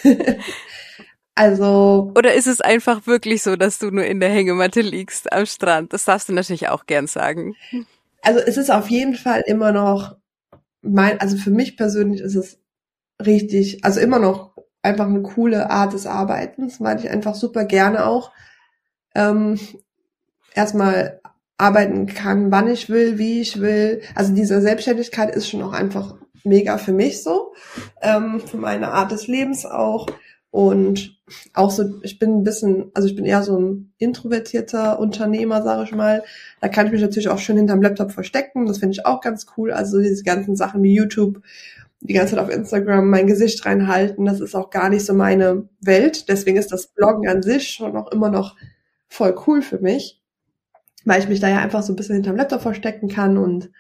also. Oder ist es einfach wirklich so, dass du nur in der Hängematte liegst am Strand? Das darfst du natürlich auch gern sagen. Also es ist auf jeden Fall immer noch mein, also für mich persönlich ist es richtig, also immer noch einfach eine coole Art des Arbeitens, weil ich einfach super gerne auch ähm, erstmal arbeiten kann, wann ich will, wie ich will. Also diese Selbstständigkeit ist schon auch einfach mega für mich so, ähm, für meine Art des Lebens auch. Und auch so, ich bin ein bisschen, also ich bin eher so ein introvertierter Unternehmer, sage ich mal. Da kann ich mich natürlich auch schön hinterm Laptop verstecken. Das finde ich auch ganz cool. Also diese ganzen Sachen wie YouTube, die ganze Zeit auf Instagram mein Gesicht reinhalten, das ist auch gar nicht so meine Welt. Deswegen ist das Bloggen an sich schon auch immer noch voll cool für mich, weil ich mich da ja einfach so ein bisschen hinterm Laptop verstecken kann und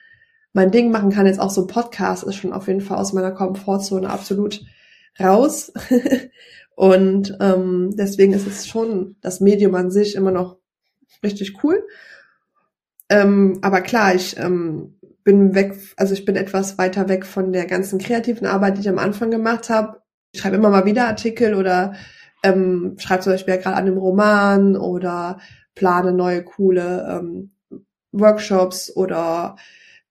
mein Ding machen kann. Jetzt auch so ein Podcast ist schon auf jeden Fall aus meiner Komfortzone absolut raus. Und ähm, deswegen ist es schon das Medium an sich immer noch richtig cool. Ähm, aber klar, ich ähm, bin weg, also ich bin etwas weiter weg von der ganzen kreativen Arbeit, die ich am Anfang gemacht habe. Ich schreibe immer mal wieder Artikel oder ähm, schreibe zum Beispiel ja gerade an einem Roman oder plane neue coole ähm, Workshops oder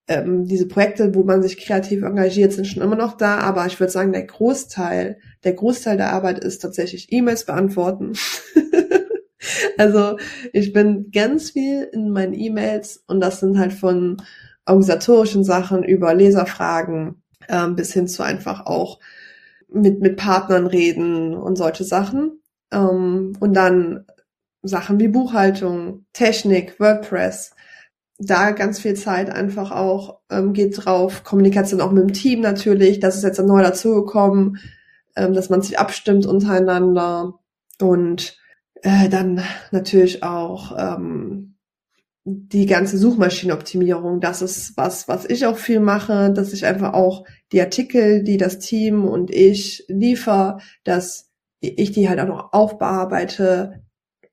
ähm, diese Projekte, wo man sich kreativ engagiert, sind schon immer noch da, aber ich würde sagen, der Großteil, der Großteil der Arbeit ist tatsächlich E-Mails beantworten. also ich bin ganz viel in meinen E-Mails und das sind halt von organisatorischen Sachen über Leserfragen ähm, bis hin zu einfach auch mit, mit Partnern reden und solche Sachen. Ähm, und dann Sachen wie Buchhaltung, Technik, WordPress, da ganz viel Zeit einfach auch ähm, geht drauf. Kommunikation auch mit dem Team natürlich. Das ist jetzt neu dazugekommen, ähm, dass man sich abstimmt untereinander. Und äh, dann natürlich auch ähm, die ganze Suchmaschinenoptimierung. Das ist was, was ich auch viel mache, dass ich einfach auch die Artikel, die das Team und ich liefer, dass ich die halt auch noch aufbearbeite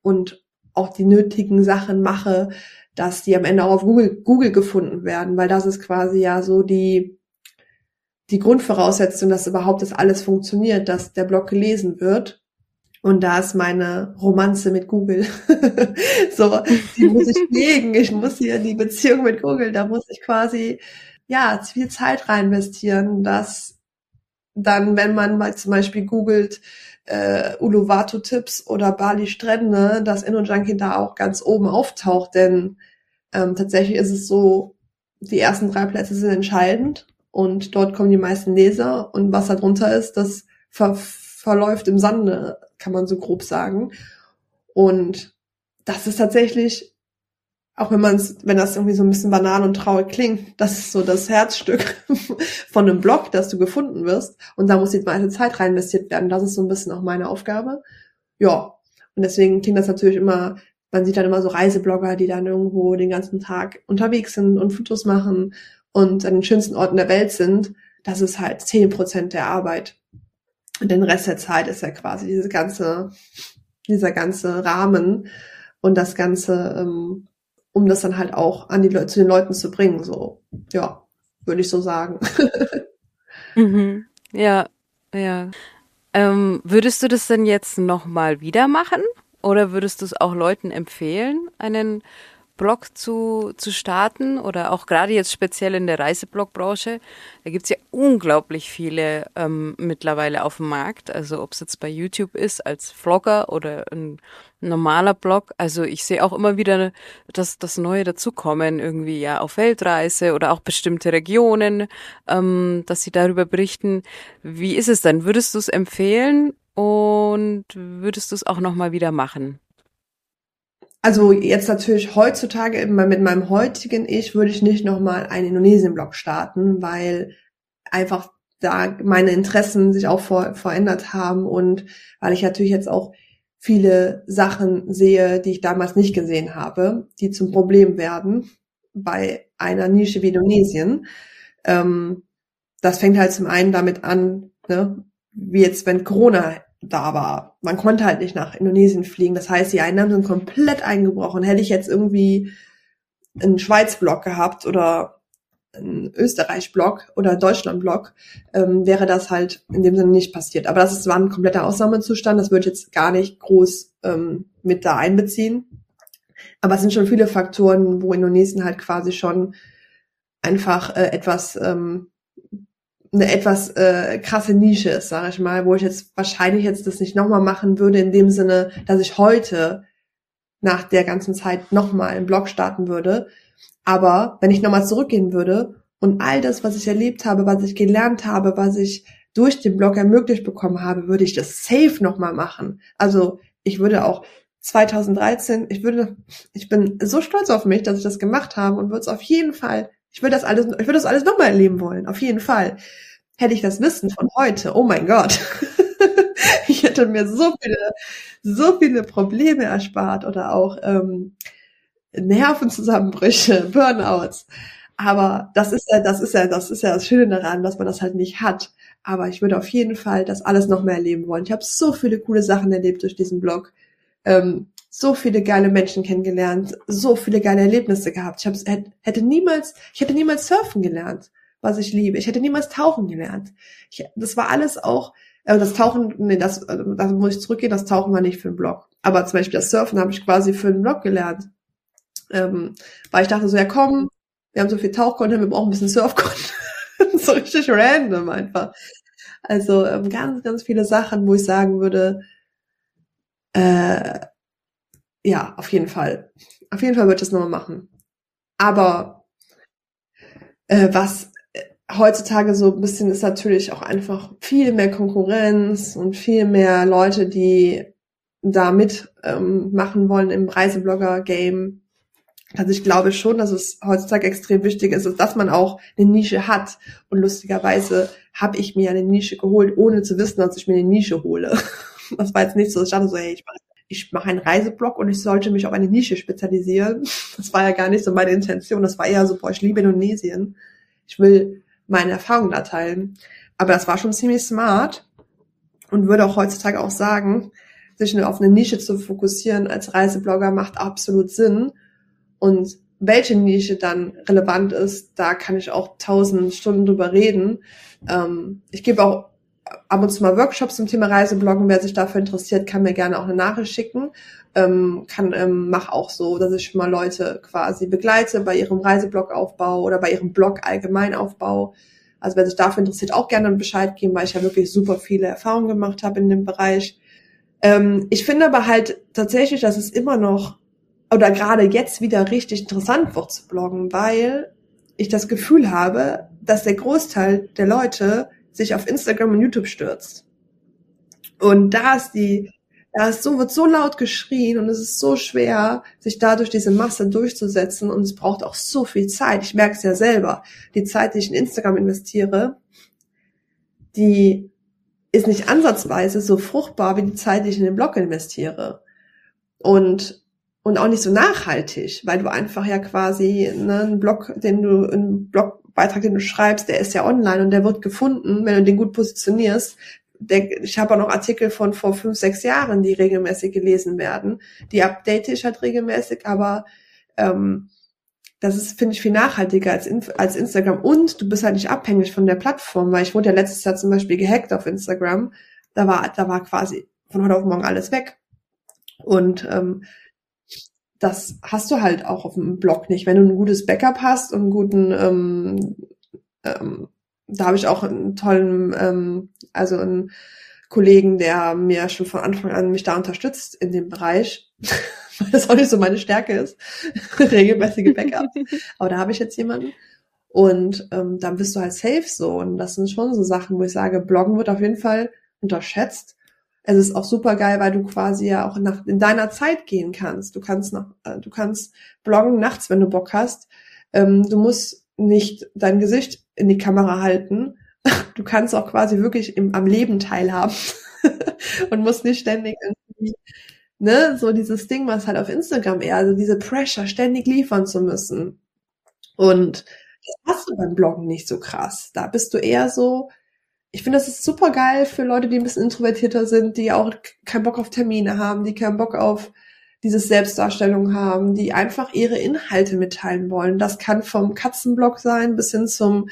und auch die nötigen Sachen mache, dass die am Ende auch auf Google, Google gefunden werden, weil das ist quasi ja so die, die Grundvoraussetzung, dass überhaupt das alles funktioniert, dass der Blog gelesen wird. Und da ist meine Romanze mit Google. so, die muss ich pflegen. Ich muss hier die Beziehung mit Google, da muss ich quasi, ja, viel Zeit rein investieren, dass dann, wenn man mal zum Beispiel googelt, äh, Uluwatu-Tipps oder Bali-Strände, dass InnoJunkie da auch ganz oben auftaucht, denn ähm, tatsächlich ist es so, die ersten drei Plätze sind entscheidend und dort kommen die meisten Leser und was da drunter ist, das ver verläuft im Sande, kann man so grob sagen. Und das ist tatsächlich auch wenn man wenn das irgendwie so ein bisschen banal und traurig klingt, das ist so das Herzstück von einem Blog, dass du gefunden wirst. Und da muss die meiste Zeit rein investiert werden. Das ist so ein bisschen auch meine Aufgabe. Ja. Und deswegen klingt das natürlich immer, man sieht dann immer so Reiseblogger, die dann irgendwo den ganzen Tag unterwegs sind und Fotos machen und an den schönsten Orten der Welt sind. Das ist halt zehn Prozent der Arbeit. Und den Rest der Zeit ist ja quasi diese ganze, dieser ganze Rahmen und das ganze, ähm, um das dann halt auch an die Leute, zu den Leuten zu bringen. So, ja, würde ich so sagen. mhm. Ja, ja. Ähm, würdest du das denn jetzt nochmal wieder machen? Oder würdest du es auch Leuten empfehlen, einen Blog zu, zu starten oder auch gerade jetzt speziell in der Reiseblog-Branche. Da gibt's ja unglaublich viele ähm, mittlerweile auf dem Markt. Also ob es jetzt bei YouTube ist als Vlogger oder ein normaler Blog. Also ich sehe auch immer wieder, dass das Neue dazukommen, irgendwie ja auf Weltreise oder auch bestimmte Regionen, ähm, dass sie darüber berichten. Wie ist es denn? Würdest du es empfehlen und würdest du es auch nochmal wieder machen? Also jetzt natürlich heutzutage mit meinem heutigen Ich würde ich nicht nochmal einen Indonesien-Blog starten, weil einfach da meine Interessen sich auch vor, verändert haben und weil ich natürlich jetzt auch viele Sachen sehe, die ich damals nicht gesehen habe, die zum Problem werden bei einer Nische wie Indonesien. Ähm, das fängt halt zum einen damit an, ne, wie jetzt, wenn Corona da war. Man konnte halt nicht nach Indonesien fliegen. Das heißt, die Einnahmen sind komplett eingebrochen. Hätte ich jetzt irgendwie einen Schweiz-Block gehabt oder einen Österreich-Block oder Deutschland-Block, ähm, wäre das halt in dem Sinne nicht passiert. Aber das ist, war ein kompletter Ausnahmezustand. Das würde ich jetzt gar nicht groß ähm, mit da einbeziehen. Aber es sind schon viele Faktoren, wo Indonesien halt quasi schon einfach äh, etwas ähm, eine etwas äh, krasse Nische ist, sage ich mal, wo ich jetzt wahrscheinlich jetzt das nicht nochmal machen würde, in dem Sinne, dass ich heute nach der ganzen Zeit nochmal einen Blog starten würde. Aber wenn ich nochmal zurückgehen würde und all das, was ich erlebt habe, was ich gelernt habe, was ich durch den Blog ermöglicht bekommen habe, würde ich das safe nochmal machen. Also ich würde auch 2013, ich würde, ich bin so stolz auf mich, dass ich das gemacht habe und würde es auf jeden Fall ich will das alles, ich will das alles nochmal erleben wollen, auf jeden Fall. Hätte ich das Wissen von heute, oh mein Gott. ich hätte mir so viele, so viele Probleme erspart oder auch ähm, Nervenzusammenbrüche, Burnouts. Aber das ist ja, das ist ja, das ist ja das Schöne daran, dass man das halt nicht hat. Aber ich würde auf jeden Fall das alles noch mehr erleben wollen. Ich habe so viele coole Sachen erlebt durch diesen Blog. Ähm, so viele geile Menschen kennengelernt, so viele geile Erlebnisse gehabt. Ich hab, hätte niemals, ich hätte niemals surfen gelernt, was ich liebe. Ich hätte niemals tauchen gelernt. Ich, das war alles auch, äh, das Tauchen, nee, das, äh, da muss ich zurückgehen, das Tauchen war nicht für einen Blog. Aber zum Beispiel das Surfen habe ich quasi für einen Blog gelernt. Ähm, weil ich dachte so, ja komm, wir haben so viel Tauchcontent, wir brauchen ein bisschen Surfcontent. so richtig random einfach. Also ähm, ganz, ganz viele Sachen, wo ich sagen würde, äh, ja, auf jeden Fall. Auf jeden Fall wird es nochmal machen. Aber äh, was äh, heutzutage so ein bisschen ist natürlich auch einfach viel mehr Konkurrenz und viel mehr Leute, die da mit ähm, wollen im Reiseblogger-Game. Also ich glaube schon, dass es heutzutage extrem wichtig ist, dass man auch eine Nische hat. Und lustigerweise habe ich mir eine Nische geholt, ohne zu wissen, dass ich mir eine Nische hole. Das war jetzt nicht so. Ich dachte so, hey, ich mache ich mache einen Reiseblog und ich sollte mich auf eine Nische spezialisieren. Das war ja gar nicht so meine Intention. Das war eher so, boah, ich liebe Indonesien. Ich will meine Erfahrungen da teilen. Aber das war schon ziemlich smart und würde auch heutzutage auch sagen, sich auf eine Nische zu fokussieren als Reiseblogger macht absolut Sinn. Und welche Nische dann relevant ist, da kann ich auch tausend Stunden drüber reden. Ähm, ich gebe auch ab und zu mal Workshops zum Thema Reisebloggen. Wer sich dafür interessiert, kann mir gerne auch eine Nachricht schicken. Ähm, kann ähm, mach auch so, dass ich mal Leute quasi begleite bei ihrem Reiseblog-Aufbau oder bei ihrem Blog Allgemeinaufbau. Also wer sich dafür interessiert, auch gerne Bescheid geben, weil ich ja wirklich super viele Erfahrungen gemacht habe in dem Bereich. Ähm, ich finde aber halt tatsächlich, dass es immer noch oder gerade jetzt wieder richtig interessant wird zu bloggen, weil ich das Gefühl habe, dass der Großteil der Leute sich auf Instagram und YouTube stürzt. Und da ist die, da ist so, wird so laut geschrien und es ist so schwer, sich da durch diese Masse durchzusetzen und es braucht auch so viel Zeit. Ich merke es ja selber. Die Zeit, die ich in Instagram investiere, die ist nicht ansatzweise so fruchtbar wie die Zeit, die ich in den Blog investiere. Und und auch nicht so nachhaltig, weil du einfach ja quasi ne, einen Blog, den du, einen Blogbeitrag, den du schreibst, der ist ja online und der wird gefunden, wenn du den gut positionierst. Ich habe auch noch Artikel von vor fünf, sechs Jahren, die regelmäßig gelesen werden. Die update ich halt regelmäßig, aber ähm, das ist, finde ich, viel nachhaltiger als, als Instagram. Und du bist halt nicht abhängig von der Plattform, weil ich wurde ja letztes Jahr zum Beispiel gehackt auf Instagram. Da war, da war quasi von heute auf morgen alles weg. Und ähm, das hast du halt auch auf dem Blog nicht. Wenn du ein gutes Backup hast und einen guten, ähm, ähm, da habe ich auch einen tollen, ähm, also einen Kollegen, der mir schon von Anfang an mich da unterstützt in dem Bereich, weil das auch nicht so meine Stärke ist, regelmäßige Backup. Aber da habe ich jetzt jemanden. Und ähm, dann bist du halt safe so. Und das sind schon so Sachen, wo ich sage, Bloggen wird auf jeden Fall unterschätzt es ist auch super geil, weil du quasi ja auch nach, in deiner Zeit gehen kannst. Du kannst noch, äh, du kannst bloggen nachts, wenn du Bock hast. Ähm, du musst nicht dein Gesicht in die Kamera halten. Du kannst auch quasi wirklich im, am Leben teilhaben und musst nicht ständig irgendwie, ne, so dieses Ding, was halt auf Instagram eher, also diese Pressure ständig liefern zu müssen. Und Das hast du beim Bloggen nicht so krass. Da bist du eher so, ich finde, das ist super geil für Leute, die ein bisschen introvertierter sind, die auch keinen Bock auf Termine haben, die keinen Bock auf dieses Selbstdarstellung haben, die einfach ihre Inhalte mitteilen wollen. Das kann vom Katzenblog sein bis hin zum,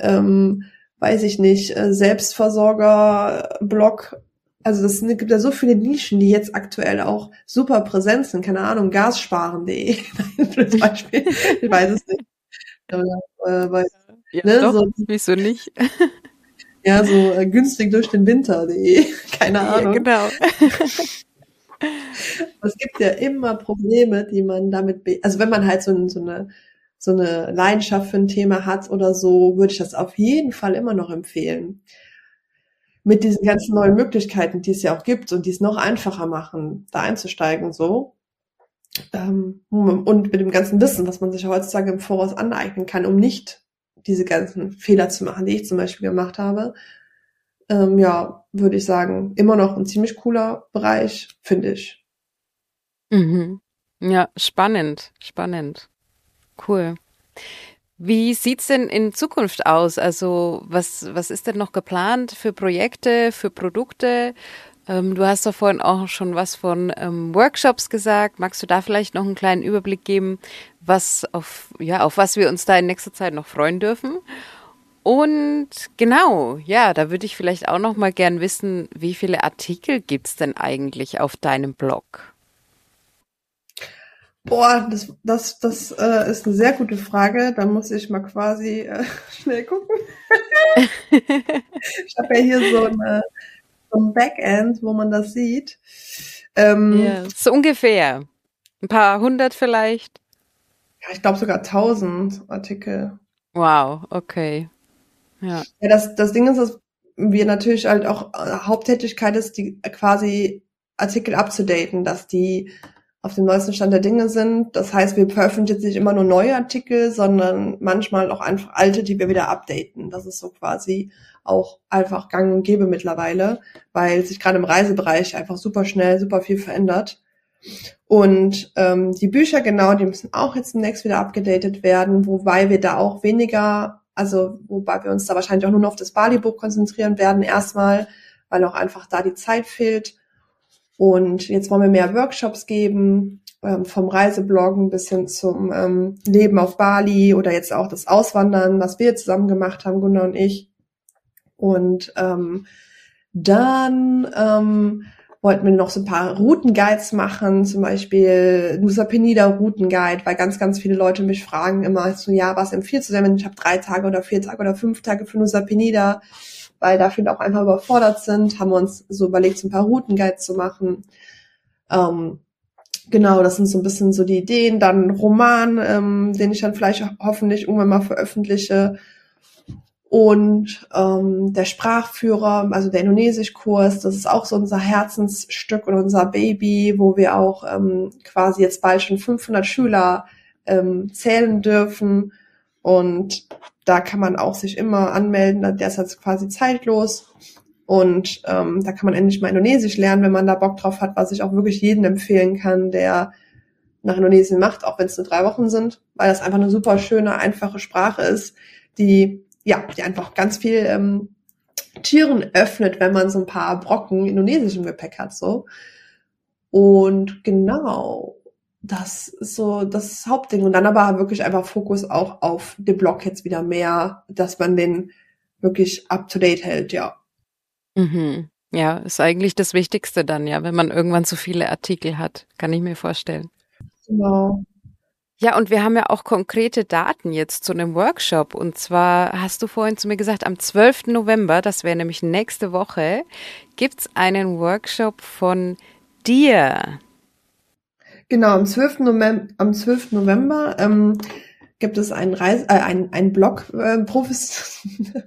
ähm, weiß ich nicht, äh, Selbstversorgerblog. Also das gibt ja so viele Nischen, die jetzt aktuell auch super präsent sind. Keine Ahnung, gassparen.de zum Beispiel. ich weiß es nicht. Äh, weil, ja, ne, doch, so, wieso nicht? ja, so äh, günstig durch den Winter.de. Keine Ahnung. Ja, genau. es gibt ja immer Probleme, die man damit, also wenn man halt so, so eine so eine Leidenschaft für ein Thema hat oder so, würde ich das auf jeden Fall immer noch empfehlen. Mit diesen ganzen neuen Möglichkeiten, die es ja auch gibt und die es noch einfacher machen, da einzusteigen, so. Ähm, und mit dem ganzen Wissen, was man sich heutzutage im Voraus aneignen kann, um nicht diese ganzen Fehler zu machen, die ich zum Beispiel gemacht habe. Ähm, ja, würde ich sagen, immer noch ein ziemlich cooler Bereich, finde ich. Mhm. Ja, spannend, spannend. Cool. Wie sieht's denn in Zukunft aus? Also was, was ist denn noch geplant für Projekte, für Produkte? Ähm, du hast da vorhin auch schon was von ähm, Workshops gesagt. Magst du da vielleicht noch einen kleinen Überblick geben, was auf, ja, auf was wir uns da in nächster Zeit noch freuen dürfen? Und genau, ja, da würde ich vielleicht auch noch mal gern wissen, wie viele Artikel gibt's denn eigentlich auf deinem Blog? Boah, das, das, das äh, ist eine sehr gute Frage. Da muss ich mal quasi äh, schnell gucken. ich habe ja hier so, eine, ein Backend, wo man das sieht. Ähm, ja, so ungefähr. Ein paar hundert vielleicht. Ja, ich glaube sogar tausend Artikel. Wow, okay. Ja. ja das, das Ding ist, dass wir natürlich halt auch äh, Haupttätigkeit ist, die quasi Artikel abzudaten, dass die auf dem neuesten Stand der Dinge sind. Das heißt, wir veröffentlichen nicht immer nur neue Artikel, sondern manchmal auch einfach alte, die wir wieder updaten. Das ist so quasi auch einfach gang und gäbe mittlerweile, weil sich gerade im Reisebereich einfach super schnell, super viel verändert. Und ähm, die Bücher, genau, die müssen auch jetzt demnächst wieder abgedatet werden, wobei wir da auch weniger, also wobei wir uns da wahrscheinlich auch nur noch auf das Bali-Buch konzentrieren werden erstmal, weil auch einfach da die Zeit fehlt. Und jetzt wollen wir mehr Workshops geben, ähm, vom Reisebloggen bis hin zum ähm, Leben auf Bali oder jetzt auch das Auswandern, was wir zusammen gemacht haben, Gunnar und ich. Und ähm, dann ähm, wollten wir noch so ein paar Routenguides machen, zum Beispiel Nusa Penida Routenguide, weil ganz, ganz viele Leute mich fragen immer so, ja, was empfiehlst du denn, wenn ich habe drei Tage oder vier Tage oder fünf Tage für Nusa Penida? Weil da viele auch einfach überfordert sind, haben wir uns so überlegt, so ein paar Routenguides zu machen. Ähm, genau, das sind so ein bisschen so die Ideen. Dann Roman, ähm, den ich dann vielleicht hoffentlich irgendwann mal veröffentliche. Und ähm, der Sprachführer, also der Indonesischkurs, das ist auch so unser Herzensstück und unser Baby, wo wir auch ähm, quasi jetzt bald schon 500 Schüler ähm, zählen dürfen. Und da kann man auch sich immer anmelden. Der ist jetzt quasi zeitlos. Und ähm, da kann man endlich mal Indonesisch lernen, wenn man da Bock drauf hat, was ich auch wirklich jedem empfehlen kann, der nach Indonesien macht, auch wenn es nur drei Wochen sind, weil das einfach eine super schöne, einfache Sprache ist, die ja, die einfach ganz viel ähm, Türen öffnet, wenn man so ein paar Brocken Indonesisch im Gepäck hat, so. Und genau, das ist so das Hauptding. Und dann aber wirklich einfach Fokus auch auf den Blog jetzt wieder mehr, dass man den wirklich up to date hält, ja. Mhm. Ja, ist eigentlich das Wichtigste dann, ja, wenn man irgendwann so viele Artikel hat, kann ich mir vorstellen. Genau. Ja, und wir haben ja auch konkrete Daten jetzt zu einem Workshop. Und zwar hast du vorhin zu mir gesagt, am 12. November, das wäre nämlich nächste Woche, gibt's einen Workshop von dir. Genau, am 12. November, am 12. November ähm, gibt es einen Reis, äh, einen, einen Blog, äh, profes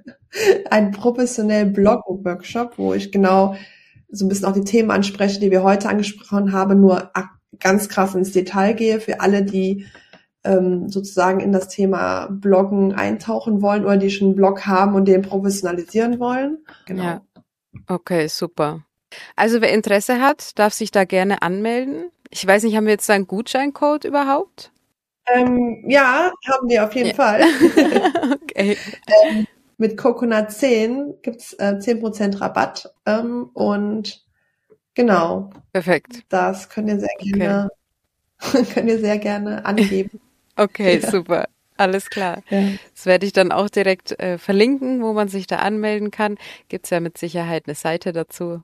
einen professionellen Blog-Workshop, wo ich genau so ein bisschen auch die Themen anspreche, die wir heute angesprochen haben, nur ganz krass ins Detail gehe für alle, die ähm, sozusagen in das Thema Bloggen eintauchen wollen oder die schon einen Blog haben und den professionalisieren wollen. Genau. Ja. Okay, super. Also wer Interesse hat, darf sich da gerne anmelden. Ich weiß nicht, haben wir jetzt da einen Gutscheincode überhaupt? Ähm, ja, haben wir auf jeden ja. Fall. okay. ähm, mit Coconut 10 gibt's äh, 10% Rabatt. Ähm, und genau. Perfekt. Das könnt ihr sehr gerne, okay. könnt ihr sehr gerne angeben. okay, ja. super. Alles klar. Ja. Das werde ich dann auch direkt äh, verlinken, wo man sich da anmelden kann. Gibt's ja mit Sicherheit eine Seite dazu.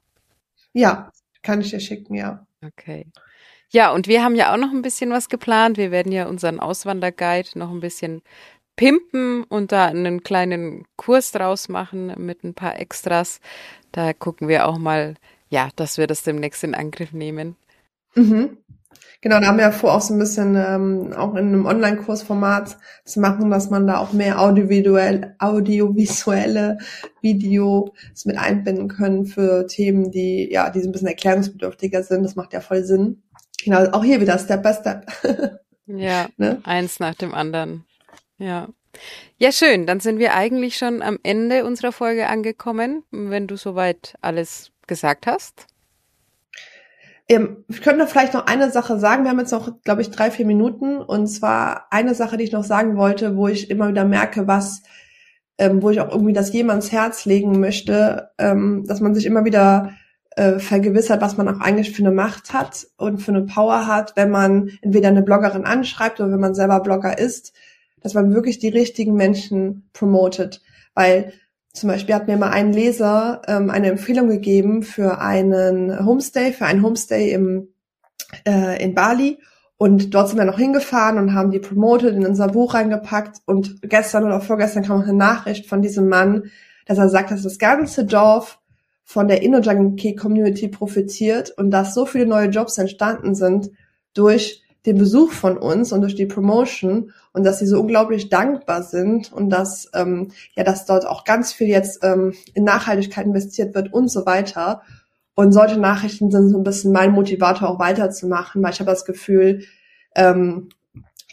Ja, kann ich dir schicken, ja. Okay. Ja, und wir haben ja auch noch ein bisschen was geplant. Wir werden ja unseren Auswanderguide noch ein bisschen pimpen und da einen kleinen Kurs draus machen mit ein paar Extras. Da gucken wir auch mal, ja, dass wir das demnächst in Angriff nehmen. Mhm. Genau, da haben wir ja vor, auch so ein bisschen ähm, auch in einem Online-Kursformat zu machen, dass man da auch mehr audiovisuell, audiovisuelle Videos mit einbinden können für Themen, die ja, die so ein bisschen erklärungsbedürftiger sind. Das macht ja voll Sinn. Genau, auch hier wieder Step by Step. ja, ne? eins nach dem anderen. Ja. Ja, schön. Dann sind wir eigentlich schon am Ende unserer Folge angekommen, wenn du soweit alles gesagt hast. Ähm, ich könnte vielleicht noch eine Sache sagen. Wir haben jetzt noch, glaube ich, drei, vier Minuten. Und zwar eine Sache, die ich noch sagen wollte, wo ich immer wieder merke, was, ähm, wo ich auch irgendwie das jemands Herz legen möchte, ähm, dass man sich immer wieder äh, vergewissert, was man auch eigentlich für eine Macht hat und für eine Power hat, wenn man entweder eine Bloggerin anschreibt oder wenn man selber Blogger ist, dass man wirklich die richtigen Menschen promotet. Weil zum Beispiel hat mir mal ein Leser ähm, eine Empfehlung gegeben für einen Homestay, für einen Homestay im, äh, in Bali. Und dort sind wir noch hingefahren und haben die promoted in unser Buch reingepackt. Und gestern oder vorgestern kam noch eine Nachricht von diesem Mann, dass er sagt, dass das ganze Dorf von der InnoJunkie-Community profitiert und dass so viele neue Jobs entstanden sind durch den Besuch von uns und durch die Promotion und dass sie so unglaublich dankbar sind und dass ähm, ja, dass dort auch ganz viel jetzt ähm, in Nachhaltigkeit investiert wird und so weiter. Und solche Nachrichten sind so ein bisschen mein Motivator auch weiterzumachen, weil ich habe das Gefühl, ähm,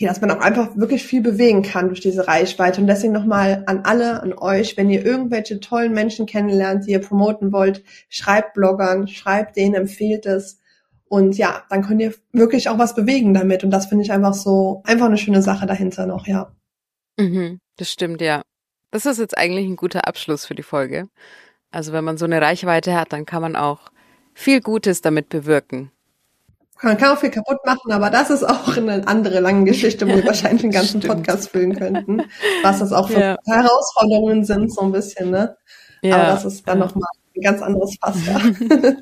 dass man auch einfach wirklich viel bewegen kann durch diese Reichweite. Und deswegen nochmal an alle, an euch, wenn ihr irgendwelche tollen Menschen kennenlernt, die ihr promoten wollt, schreibt Bloggern, schreibt denen, empfehlt es. Und ja, dann könnt ihr wirklich auch was bewegen damit. Und das finde ich einfach so, einfach eine schöne Sache dahinter noch, ja. Mhm, das stimmt, ja. Das ist jetzt eigentlich ein guter Abschluss für die Folge. Also wenn man so eine Reichweite hat, dann kann man auch viel Gutes damit bewirken. Man kann auch viel kaputt machen, aber das ist auch eine andere lange Geschichte, wo wir wahrscheinlich einen ganzen Stimmt. Podcast füllen könnten. Was das auch für ja. Herausforderungen sind, so ein bisschen, ne? Ja. Aber das ist dann ja. nochmal ein ganz anderes Fass, ja.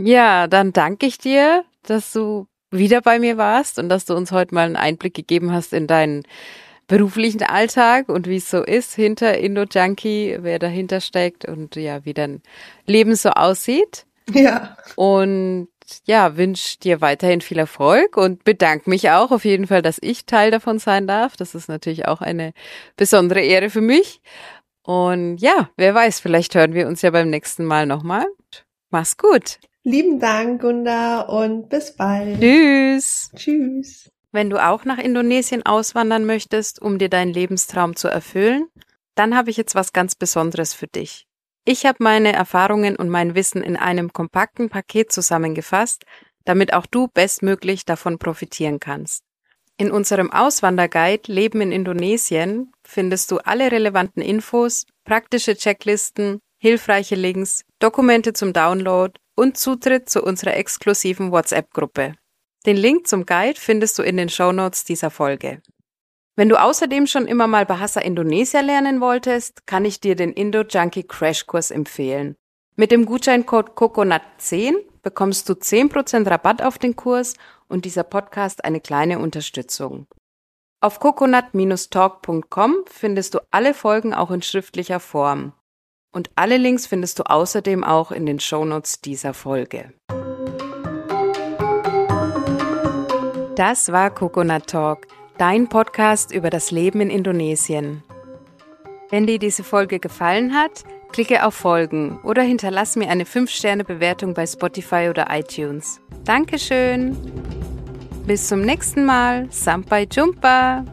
Ja, dann danke ich dir, dass du wieder bei mir warst und dass du uns heute mal einen Einblick gegeben hast in deinen beruflichen Alltag und wie es so ist hinter Indo Junkie, wer dahinter steckt und ja, wie dein Leben so aussieht. Ja. Und ja, wünsche dir weiterhin viel Erfolg und bedanke mich auch auf jeden Fall, dass ich Teil davon sein darf. Das ist natürlich auch eine besondere Ehre für mich. Und ja, wer weiß, vielleicht hören wir uns ja beim nächsten Mal nochmal. Mach's gut. Lieben Dank, Gunda, und bis bald. Tschüss. Tschüss. Wenn du auch nach Indonesien auswandern möchtest, um dir deinen Lebenstraum zu erfüllen, dann habe ich jetzt was ganz Besonderes für dich. Ich habe meine Erfahrungen und mein Wissen in einem kompakten Paket zusammengefasst, damit auch du bestmöglich davon profitieren kannst. In unserem Auswanderguide Leben in Indonesien findest du alle relevanten Infos, praktische Checklisten, hilfreiche Links, Dokumente zum Download und Zutritt zu unserer exklusiven WhatsApp-Gruppe. Den Link zum Guide findest du in den Shownotes dieser Folge. Wenn du außerdem schon immer mal Bahasa Indonesia lernen wolltest, kann ich dir den Indo Junkie Crash Kurs empfehlen. Mit dem Gutscheincode COCONUT10 bekommst du 10% Rabatt auf den Kurs und dieser Podcast eine kleine Unterstützung. Auf coconut-talk.com findest du alle Folgen auch in schriftlicher Form. Und alle Links findest du außerdem auch in den Shownotes dieser Folge. Das war Coconut Talk, dein Podcast über das Leben in Indonesien. Wenn dir diese Folge gefallen hat, klicke auf Folgen oder hinterlass mir eine 5-Sterne-Bewertung bei Spotify oder iTunes. Dankeschön! Bis zum nächsten Mal. Sampai Jumpa!